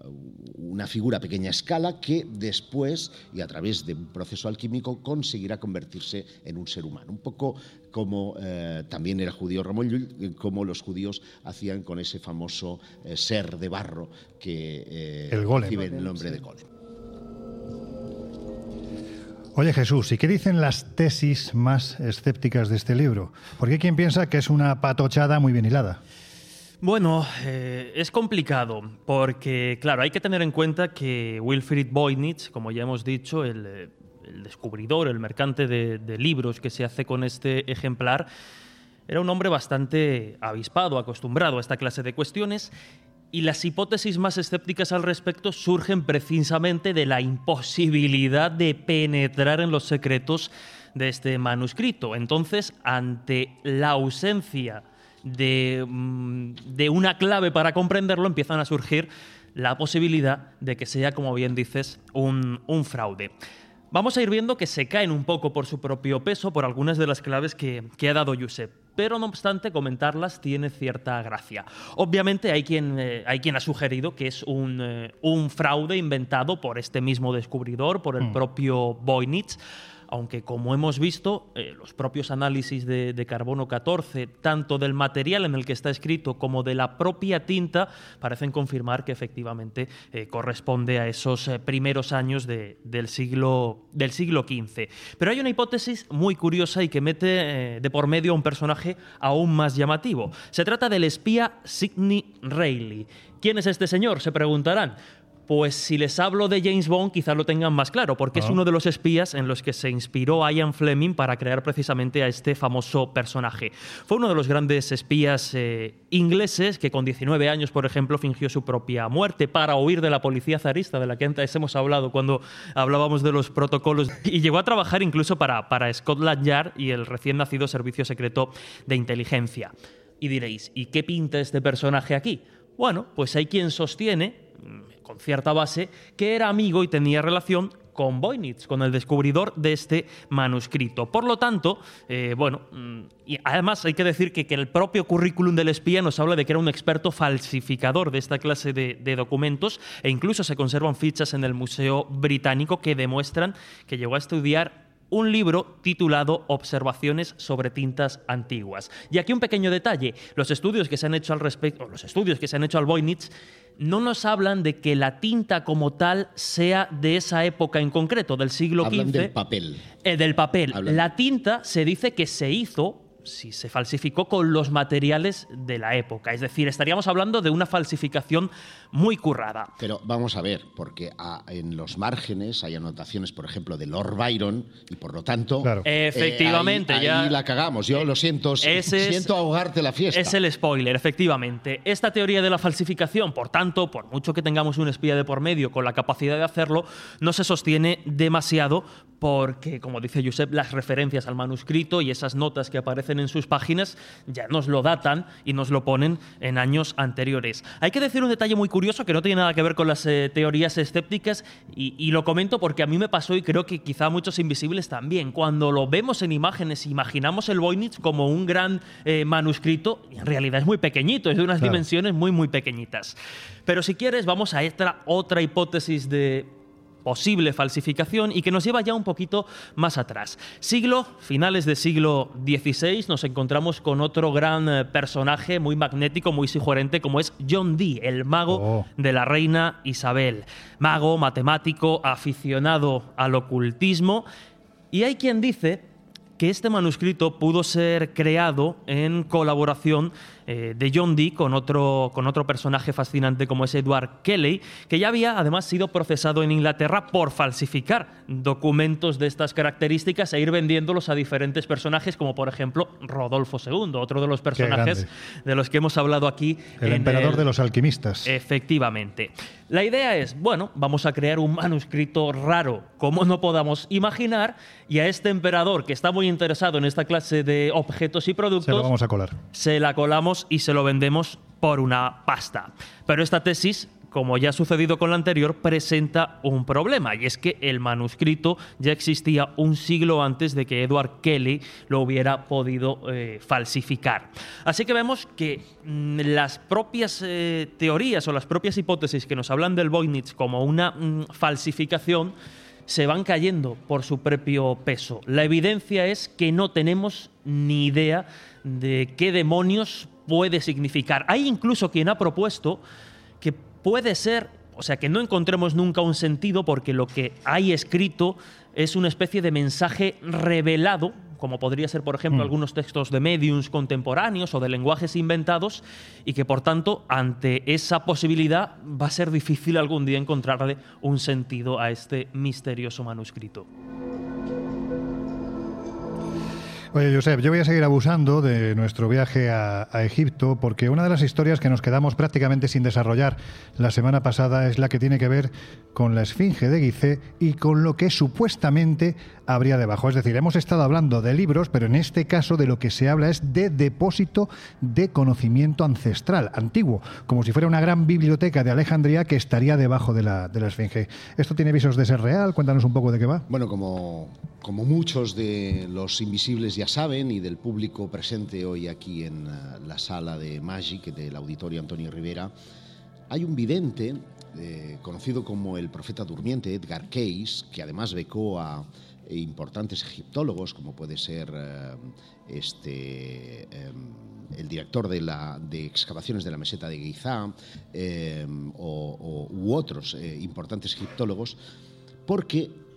una figura a pequeña escala que después, y a través de un proceso alquímico, conseguirá convertirse en un ser humano. Un poco como eh, también era judío Ramón Llull, como los judíos hacían con ese famoso eh, ser de barro que recibe el nombre de golem. Oye Jesús, ¿y qué dicen las tesis más escépticas de este libro? Porque hay quien piensa que es una patochada muy bien hilada. Bueno, eh, es complicado porque, claro, hay que tener en cuenta que Wilfried Voynich, como ya hemos dicho, el, eh, descubridor, el mercante de, de libros que se hace con este ejemplar, era un hombre bastante avispado, acostumbrado a esta clase de cuestiones y las hipótesis más escépticas al respecto surgen precisamente de la imposibilidad de penetrar en los secretos de este manuscrito. Entonces, ante la ausencia de, mm, una clave para comprenderlo, empiezan a surgir la posibilidad de que sea, como bien dices, un, un fraude. Vamos a ir viendo que se caen un poco por su propio peso por algunas de las claves que, que ha dado Josep pero no obstante comentarlas tiene cierta gracia. Obviamente hay quien, eh, hay quien ha sugerido que es un, eh, un, fraude inventado por este mismo descubridor, por el mm. propio Voynich, aunque como hemos visto, eh, los propios análisis de, carbono 14, tanto del material en el que está escrito como de la propia tinta, parecen confirmar que efectivamente eh, corresponde a esos eh, primeros años del, siglo, del siglo XV. Pero hay una hipótesis muy curiosa y que mete de por medio a un personaje aún más llamativo. Se trata del espía Sidney Reilly. ¿Quién es este señor? Se preguntarán. Pues si les hablo de James Bond, quizás lo tengan más claro, porque es uno de los espías en los que se inspiró Ian Fleming para crear precisamente a este famoso personaje. Fue uno de los grandes espías eh, ingleses que con 19 años, por ejemplo, fingió su propia muerte para huir de la policía zarista, de la que antes hemos hablado cuando hablábamos de los protocolos, y llegó a trabajar incluso para, para Scotland Yard y el recién nacido Servicio Secreto de Inteligencia. Y diréis, ¿y qué pinta este personaje aquí? Bueno, pues hay quien sostiene con cierta base, que era amigo y tenía relación con Voynich, con el descubridor de este manuscrito. Por lo tanto, eh, bueno, mm, y además hay que decir que, que, el propio currículum del espía nos habla de que era un experto falsificador de esta clase de, documentos e incluso se conservan fichas en el Museo Británico que demuestran que llegó a estudiar un libro titulado Observaciones sobre tintas antiguas. Y aquí un pequeño detalle, los estudios que se han hecho al respecto, los estudios que se han hecho al Voynich no nos hablan de que la tinta como tal sea de esa época en concreto, del siglo hablan del papel. Eh, del papel. La tinta se dice que se hizo si se falsificó con los materiales de la época. Es decir, estaríamos hablando de una falsificación muy currada. Pero vamos a ver, porque en los márgenes hay anotaciones, por ejemplo, de Lord Byron, y por lo tanto. Eh, efectivamente, ahí, ya. la cagamos. Yo lo siento, siento ahogarte la fiesta. Es el spoiler, efectivamente. Esta teoría de la falsificación, por tanto, por mucho que tengamos un espía de por medio con la capacidad de hacerlo, no se sostiene demasiado porque, como dice Josep, las referencias al manuscrito y esas notas que aparecen en sus páginas ya nos lo datan y nos lo ponen en años anteriores. Hay que decir un detalle muy curioso que no tiene nada que ver con las eh, teorías escépticas y, lo comento porque a mí me pasó y creo que quizá a muchos invisibles también. Cuando lo vemos en imágenes, imaginamos el Voynich como un gran eh, manuscrito y en realidad es muy pequeñito, es de unas dimensiones muy, muy pequeñitas. Pero si quieres, vamos a esta otra hipótesis de posible falsificación y que nos lleva ya un poquito más atrás. Siglo, finales del siglo XVI, nos encontramos con otro gran eh, personaje muy magnético, muy sugerente, como es John Dee, el mago oh. de la reina Isabel. Mago, matemático, aficionado al ocultismo. Y hay quien dice que este manuscrito pudo ser creado en colaboración eh, de John Dee con otro, con otro personaje fascinante como es Edward Kelly, que ya había además sido procesado en Inglaterra por falsificar documentos de estas características e ir vendiéndolos a diferentes personajes, como por ejemplo Rodolfo II, otro de los personajes de los que hemos hablado aquí. El emperador de los alquimistas. Efectivamente. La idea es, bueno, vamos a crear un manuscrito raro, como no podamos imaginar, y a este emperador que está muy interesado en esta clase de objetos y productos, se lo vamos a colar. Se la colamos y se lo vendemos por una pasta. Pero esta tesis como ya ha sucedido con la anterior, presenta un problema, y es que el manuscrito ya existía un siglo antes de que Edward Kelly lo hubiera podido eh, falsificar. Así que vemos que mm, las propias eh, teorías o las propias hipótesis que nos hablan del Voynich como una mm, falsificación se van cayendo por su propio peso. La evidencia es que no tenemos ni idea de qué demonios puede significar. Hay incluso quien ha propuesto que puede ser, o sea, que no encontremos nunca un sentido porque lo que hay escrito es una especie de mensaje revelado, como podría ser, por ejemplo, mm. algunos textos de mediums contemporáneos o de lenguajes inventados, y que, por tanto, ante esa posibilidad va a ser difícil algún día encontrarle un sentido a este misterioso manuscrito. Oye, Josep, yo voy a seguir abusando de nuestro viaje a, Egipto porque una de las historias que nos quedamos prácticamente sin desarrollar la semana pasada es la que tiene que ver con la Esfinge de Gizeh y con lo que supuestamente habría debajo. Es decir, hemos estado hablando de libros, pero en este caso de lo que se habla es de depósito de conocimiento ancestral, antiguo, como si fuera una gran biblioteca de Alejandría que estaría debajo de la, de la Esfinge. ¿Esto tiene visos de ser real? Cuéntanos un poco de qué va. Bueno, como, como muchos de los invisibles ya saben y del público presente hoy aquí en eh, la sala de Magic del auditorio Antonio Rivera, hay un vidente eh, conocido como el profeta durmiente, Edgar Case, que además becó a eh, importantes egiptólogos, como puede ser este, em, el director de, la, de excavaciones de la meseta de em, o, u otros importantes egiptólogos, porque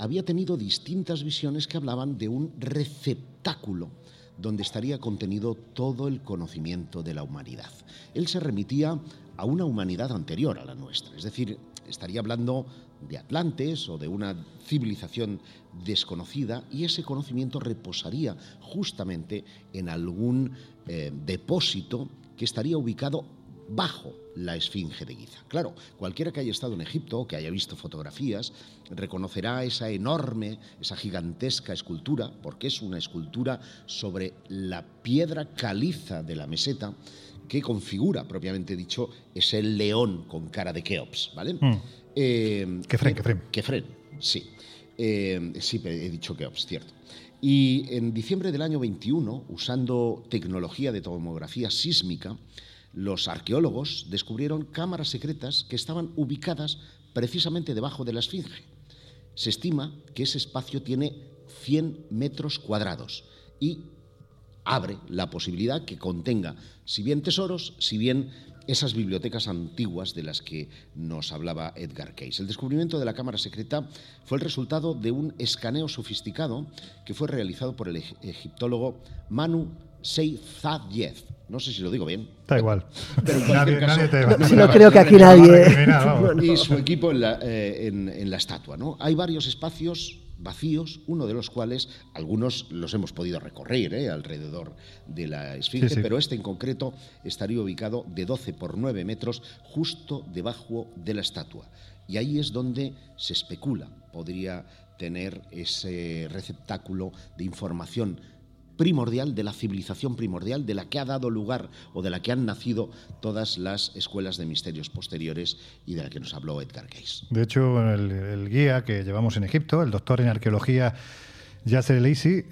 había tenido distintas visiones que hablaban de un receptáculo donde estaría contenido todo el conocimiento de la humanidad. Él se remitía a una humanidad anterior a la nuestra, es decir, estaría hablando de Atlantes o de una civilización desconocida y ese conocimiento reposaría justamente en algún eh, depósito que estaría ubicado bajo la Esfinge de Giza. Claro, cualquiera que haya estado en Egipto o que haya visto fotografías reconocerá esa enorme, esa gigantesca escultura, porque es una escultura sobre la piedra caliza de la meseta que configura, propiamente dicho, ese león con cara de Keops, ¿vale? Mm. Eh, Kefren, sí. Eh, sí, he dicho Keops, cierto. Y en diciembre del año 21, usando tecnología de tomografía sísmica, los arqueólogos descubrieron cámaras secretas que estaban ubicadas precisamente debajo de la Esfinge. Se estima que ese espacio tiene 100 metros cuadrados y abre la posibilidad que contenga, si bien tesoros, si bien esas bibliotecas antiguas de las que nos hablaba Edgar Cayce. El descubrimiento de la cámara secreta fue el resultado de un escaneo sofisticado que fue realizado por el egiptólogo Manu Seyfadyev. No sé si lo digo bien. Da igual. no, creo que aquí nadie. y su equipo en la, eh, en la estatua. ¿no? Hay varios espacios vacíos, uno de los cuales algunos los hemos podido recorrer ¿eh? alrededor de la Esfinge, pero este en concreto estaría ubicado de 12 por 9 metros justo debajo de la estatua. Y ahí es donde se especula, podría tener ese receptáculo de información primordial, de la civilización primordial, de la que ha dado lugar o de la que han nacido todas las escuelas de misterios posteriores y de la que nos habló Edgar Cayce. De hecho, el, guía que llevamos en Egipto, el doctor en arqueología Yasser Leisi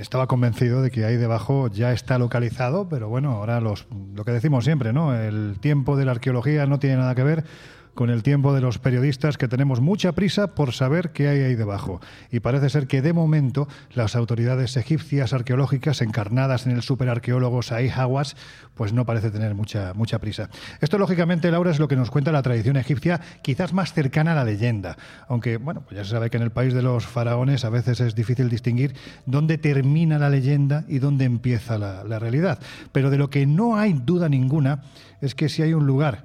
estaba convencido de que ahí debajo ya está localizado, pero bueno, ahora los, lo que decimos siempre, ¿no? El tiempo de la arqueología no tiene nada que ver con el tiempo de los periodistas que tenemos mucha prisa por saber qué hay ahí debajo. Y parece ser que de momento las autoridades egipcias arqueológicas encarnadas en el superarqueólogo Saih Hawass pues no parece tener mucha, mucha prisa. Esto lógicamente, Laura, es lo que nos cuenta la tradición egipcia, quizás más cercana a la leyenda. Aunque, bueno, pues ya se sabe que en el país de los faraones a veces es difícil distinguir dónde termina la leyenda y dónde empieza la, la realidad. Pero de lo que no hay duda ninguna es que si hay un lugar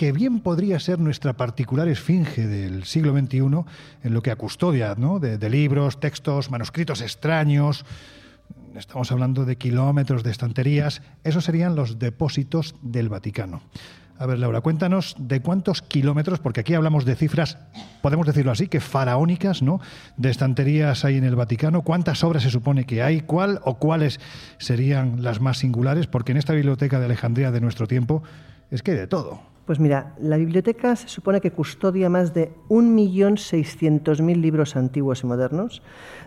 que bien podría ser nuestra particular esfinge del siglo XXI en lo que a custodia de, libros, textos, manuscritos extraños. Estamos hablando de kilómetros de estanterías. Esos serían los depósitos del Vaticano. A ver, Laura, cuéntanos de cuántos kilómetros, porque aquí hablamos de cifras, podemos decirlo así, que faraónicas, ¿no? De estanterías hay en el Vaticano. ¿Cuántas obras se supone que hay? ¿Cuál o cuáles serían las más singulares? Porque en esta biblioteca de Alejandría de nuestro tiempo es que hay de todo. Pues mira, la biblioteca se supone que custodia más de 1.600.000 libros antiguos y modernos,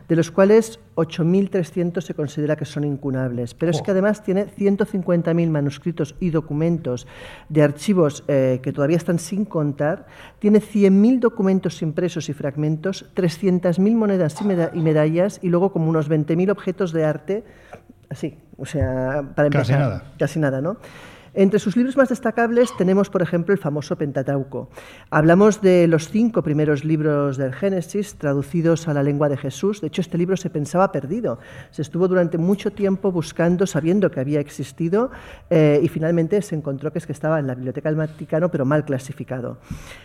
de los cuales 8.300 se considera que son incunables. Pero es que oh. además tiene 150.000 manuscritos y documentos de archivos eh, que todavía están sin contar, tiene 100.000 documentos impresos y fragmentos, 300.000 monedas y, medallas y luego como unos 20.000 objetos de arte, así, o sea, para empezar. Casi nada. Casi nada, ¿no? Entre sus libros más destacables tenemos, por ejemplo, el famoso Pentateuco. Hablamos de los cinco primeros libros del Génesis traducidos a la lengua de Jesús. De hecho, este libro se pensaba perdido. Se estuvo durante mucho tiempo buscando, sabiendo que había existido, eh, y finalmente se encontró que es que estaba en la Biblioteca del Vaticano, pero mal clasificado.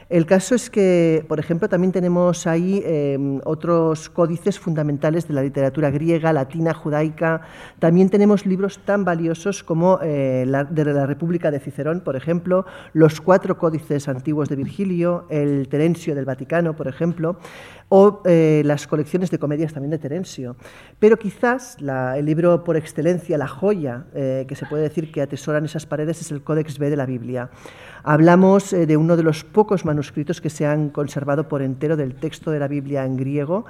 El caso es que, por ejemplo, también tenemos ahí em, otros códices fundamentales de la literatura griega, latina, judaica. También tenemos libros tan valiosos como eh, la, de la de Cicerón, por ejemplo, los cuatro códices antiguos de Virgilio, el Terencio del Vaticano, por ejemplo, o eh, las colecciones de comedias también de Terencio. Pero quizás el libro por excelencia, la joya eh, que se puede decir que atesoran esas paredes es el Códex B de la Biblia. Hablamos eh, de uno de los pocos manuscritos que se han conservado por entero del texto de la Biblia en griego.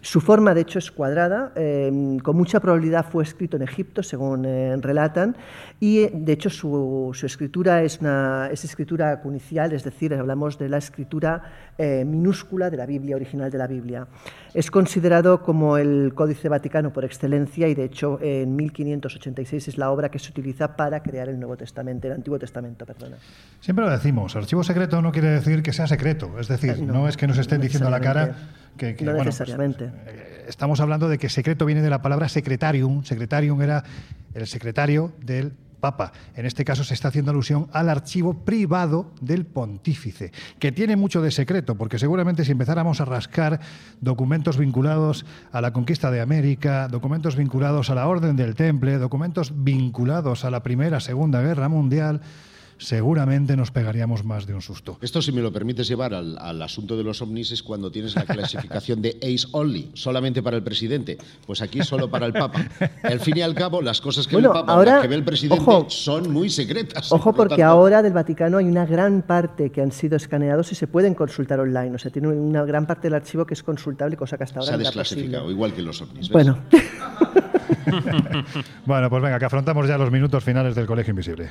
Su forma, de hecho, es cuadrada. Em, con mucha probabilidad fue escrito en Egipto, según eh, relatan. Y, de hecho, su, escritura es, una, es escritura cunicial, es decir, hablamos de la escritura eh, minúscula de la Biblia, original de la Biblia. Es considerado como el Códice Vaticano por excelencia y, de hecho, en 1586 es la obra que se utiliza para crear el Nuevo Testamento, el Antiguo Testamento, perdona. Siempre lo decimos, archivo secreto no quiere decir que sea secreto, es decir, no, es que nos estén diciendo a la cara que... no pues, necesariamente. Eh, estamos hablando de que secreto viene de la palabra secretarium, secretarium era el secretario del Papa. En este caso se está haciendo alusión al archivo privado del pontífice, que tiene mucho de secreto, porque seguramente si empezáramos a rascar documentos vinculados a la conquista de América, documentos vinculados a la Orden del Temple, documentos vinculados a la Primera, Segunda Guerra Mundial, seguramente nos pegaríamos más de un susto. Esto, si me lo permites llevar al, asunto de los ovnis, es cuando tienes la clasificación de ace only, solamente para el presidente. Pues aquí solo para el Papa. Al fin y al cabo, las cosas que ve el Papa ahora, que ve el presidente son muy secretas. Ojo, porque ahora del Vaticano hay una gran parte que han sido escaneados y se pueden consultar online. O sea, tiene una gran parte del archivo que es consultable, cosa que hasta ahora se ha desclasificado, igual que los ovnis. Bueno. bueno, pues venga, que afrontamos ya los minutos finales del Colegio Invisible.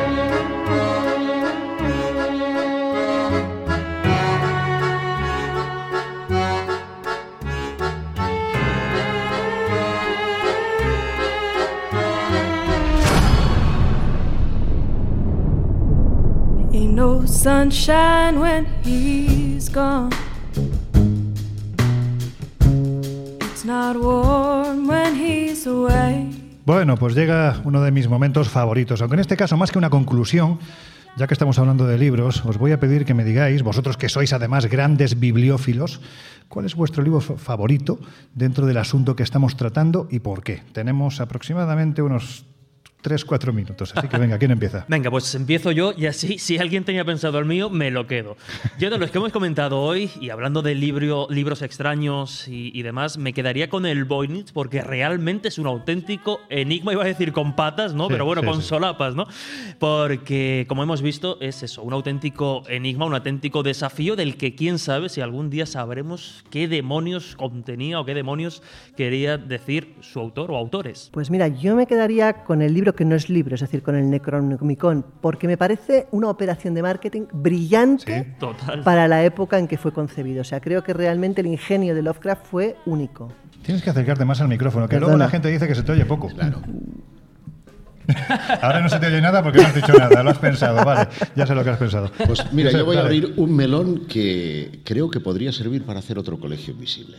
Sunshine when he's gone. It's not warm when he's away. Bueno, pues llega uno de mis momentos favoritos, aunque en este caso más que una conclusión, ya que estamos hablando de libros, os voy a pedir que me digáis, vosotros que sois además grandes bibliófilos, cuál es vuestro libro favorito dentro del asunto que estamos tratando y por qué. Tenemos aproximadamente unos Tres, cuatro minutos. Así que venga, ¿quién empieza? venga, pues empiezo yo y así, si alguien tenía pensado el mío, me lo quedo. Yo de los que hemos comentado hoy, y hablando de libro, libros extraños y, demás, me quedaría con el Voynich porque realmente es un auténtico enigma, iba a decir con patas, ¿no? Pero bueno, con solapas, ¿no? Porque, como hemos visto, es eso, un auténtico enigma, un auténtico desafío del que quién sabe si algún día sabremos qué demonios contenía o qué demonios quería decir su autor o autores. Pues mira, yo me quedaría con el libro que no es libro, es decir, con el Necronomicon, porque me parece una operación de marketing brillante para la época en que fue concebido. O sea, creo que realmente el ingenio de Lovecraft fue único. Tienes que acercarte más al micrófono, que luego la gente dice que se te oye poco. Claro. Ahora no se te oye nada porque no has dicho nada, lo has pensado, vale, ya sé lo que has pensado. Pues mira, yo voy a abrir un melón que creo que podría servir para hacer otro colegio invisible.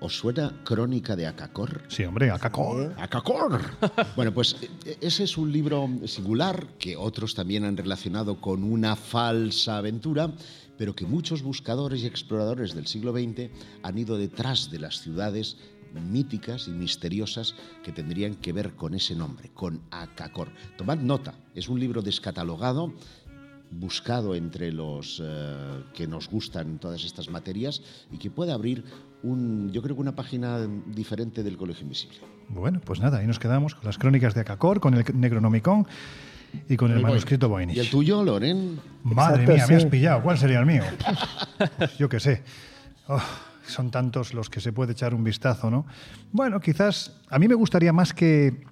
¿Os suena Crónica de Acacor? Sí, hombre, Acacor. Acacor. bueno, pues e, ese es un libro singular que otros también han relacionado con una falsa aventura, pero que muchos buscadores y exploradores del siglo XX han ido detrás de las ciudades míticas y misteriosas que tendrían que ver con ese nombre, con Acacor. Tomad nota, es un libro descatalogado buscado entre los eh, que nos gustan todas estas materias y que puede abrir un, yo creo que una página diferente del Colegio Invisible. Bueno, pues nada, ahí nos quedamos con las crónicas de Acacor, con el Necronomicon y con el, manuscrito Voynich. ¿Y el tuyo, Loren? Madre mía, me has pillado. ¿Cuál sería el mío? yo qué sé. Oh, son tantos los que se puede echar un vistazo, ¿no? Bueno, quizás a mí me gustaría más que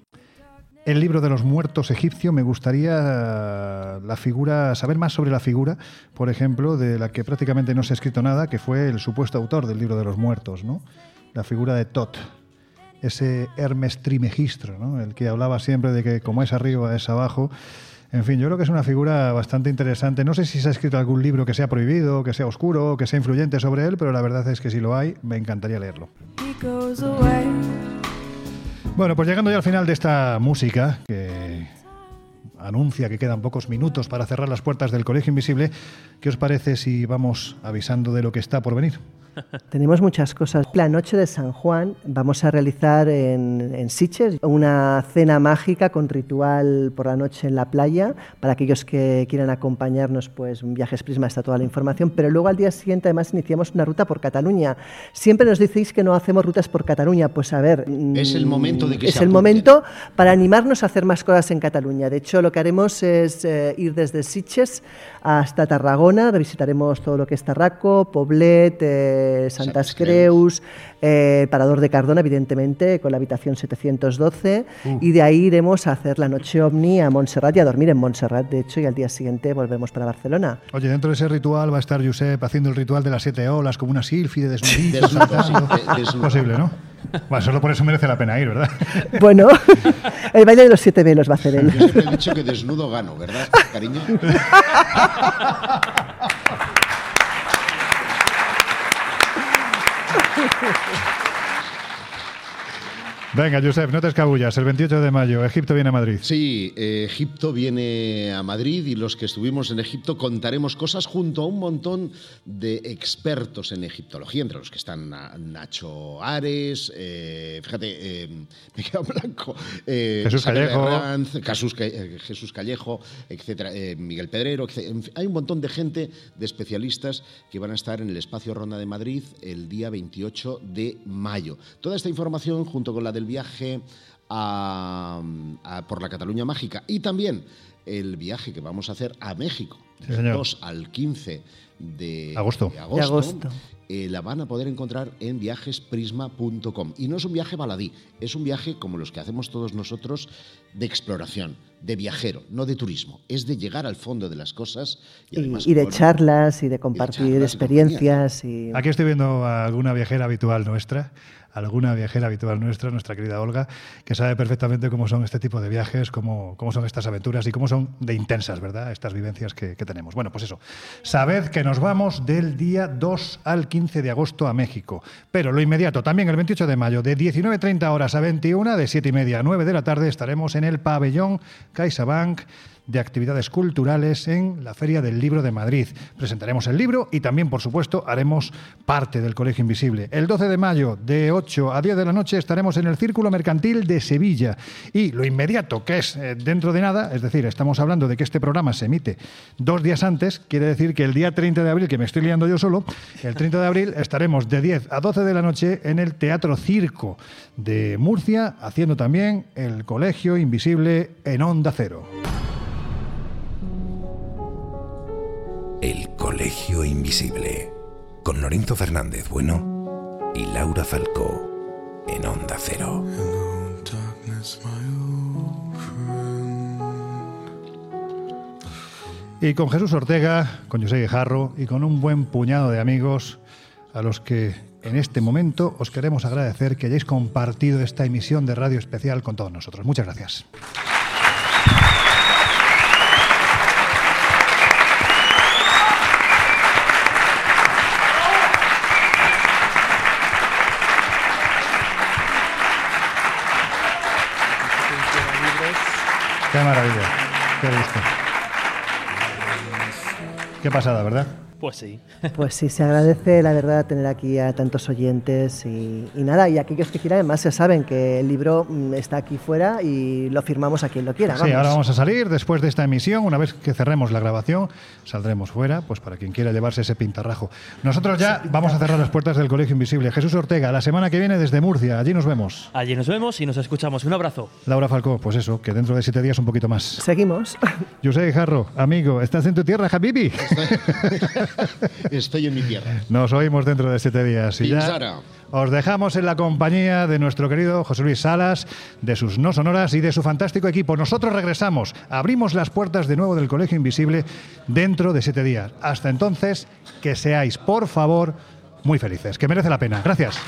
el libro de los muertos egipcio, me gustaría la figura, saber más sobre la figura, por ejemplo, de la que prácticamente no se ha escrito nada, que fue el supuesto autor del libro de los muertos, ¿no? La figura de Tot, ese Hermes Trimegistro, ¿no? El que hablaba siempre de que como es arriba es abajo. En fin, yo creo que es una figura bastante interesante. No sé si se ha escrito algún libro que sea prohibido, que sea oscuro, que sea influyente sobre él, pero la verdad es que si lo hay, me encantaría leerlo. Bueno, pues llegando ya al final de esta música, que anuncia que quedan pocos minutos para cerrar las puertas del Colegio Invisible, ¿qué os parece si vamos avisando de lo que está por venir? Tenemos muchas cosas. La noche de San Juan vamos a realizar en, en Siches una cena mágica con ritual por la noche en la playa. Para aquellos que quieran acompañarnos, pues Viajes Prisma está toda la información. Pero luego al día siguiente además iniciamos una ruta por Cataluña. Siempre nos decís que no hacemos rutas por Cataluña. Pues a ver... Es el momento de que Es el momento para animarnos a hacer más cosas en Cataluña. De hecho, lo que haremos es eh, ir desde Siches hasta Tarragona. Revisitaremos todo lo que es Tarraco, Poblet... Eh, Santas Creus, eh, Parador de Cardona, evidentemente, con la habitación 712, uh. y de ahí iremos a hacer la noche ovni a Montserrat y a dormir en Montserrat, de hecho, y al día siguiente volvemos para Barcelona. Oye, dentro de ese ritual va a estar Josep haciendo el ritual de las siete olas como una sílfide desnudita. es posible, ¿no? Bueno, solo por eso merece la pena ir, ¿verdad? Bueno, el baile de los siete velos va a hacer él. Yo siempre he dicho que desnudo gano, ¿verdad, cariño? Thank you. Venga, Josep, no te escabullas. El 28 de mayo, Egipto viene a Madrid. Sí, eh, Egipto viene a Madrid y los que estuvimos en Egipto contaremos cosas junto a un montón de expertos en egiptología, entre los que están Nacho Ares, eh, fíjate, eh, me quedo blanco, Jesús Callejo, Jesús, Callejo, etcétera, Miguel Pedrero, hay un montón de gente, de especialistas que van a estar en el espacio Ronda de Madrid el día 28 de mayo. Toda esta información junto con la del viaje por la Cataluña Mágica y también el viaje que vamos a hacer a México, del 2 al 15 de agosto, agosto, eh, la van a poder encontrar en viajesprisma.com. Y no es un viaje baladí, es un viaje como los que hacemos todos nosotros de exploración, de viajero, no de turismo. Es de llegar al fondo de las cosas. Y, de charlas y de compartir experiencias. Y... Aquí estoy viendo a alguna viajera habitual nuestra alguna viajera habitual nuestra, nuestra querida Olga, que sabe perfectamente cómo son este tipo de viajes, cómo, cómo son estas aventuras y cómo son de intensas, ¿verdad? Estas vivencias que, que tenemos. Bueno, pues eso. Sabed que nos vamos del día 2 al 15 de agosto a México. Pero lo inmediato, también el 28 de mayo, de 19.30 horas a 21, de 7 y media a 9 de la tarde, estaremos en el pabellón CaixaBank de actividades culturales en la Feria del Libro de Madrid. Presentaremos el libro y también, por supuesto, haremos parte del Colegio Invisible. El 12 de mayo, de 8 a 10 de la noche, estaremos en el Círculo Mercantil de Sevilla. Y lo inmediato, que es eh, dentro de nada, es decir, estamos hablando de que este programa se emite dos días antes, quiere decir que el día 30 de abril, que me estoy liando yo solo, el 30 de abril estaremos de 10 a 12 de la noche en el Teatro Circo de Murcia, haciendo también el Colegio Invisible en Onda Cero. El Colegio Invisible, con Lorenzo Fernández Bueno y Laura Falcó, en Onda Cero. Y con Jesús Ortega, con José Guijarro y con un buen puñado de amigos a los que en este momento os queremos agradecer que hayáis compartido esta emisión de radio especial con todos nosotros. Muchas gracias. Qué maravilla, qué gusto. Qué pasada, ¿verdad? Pues sí. Pues sí, se agradece la verdad tener aquí a tantos oyentes y, nada, y aquellos que quieran, además ya saben que el libro mm, está aquí fuera y lo firmamos a quien lo quiera. Sí, ahora vamos a salir después de esta emisión, una vez que cerremos la grabación, saldremos fuera, pues para quien quiera llevarse ese pintarrajo. Nosotros ya vamos a cerrar las puertas del Colegio Invisible. Jesús Ortega, la semana que viene desde Murcia, allí nos vemos. Allí nos vemos y nos escuchamos. Un abrazo. Laura Falcó, pues eso, que dentro de siete días un poquito más. Seguimos. José Jarro, amigo, ¿estás en tu tierra, Habibi? Estoy en mi tierra. Nos oímos dentro de siete días. Y ya os dejamos en la compañía de nuestro querido José Luis Salas, de sus no sonoras y de su fantástico equipo. Nosotros regresamos, abrimos las puertas de nuevo del Colegio Invisible dentro de siete días. Hasta entonces, que seáis, por favor, muy felices, que merece la pena. Gracias.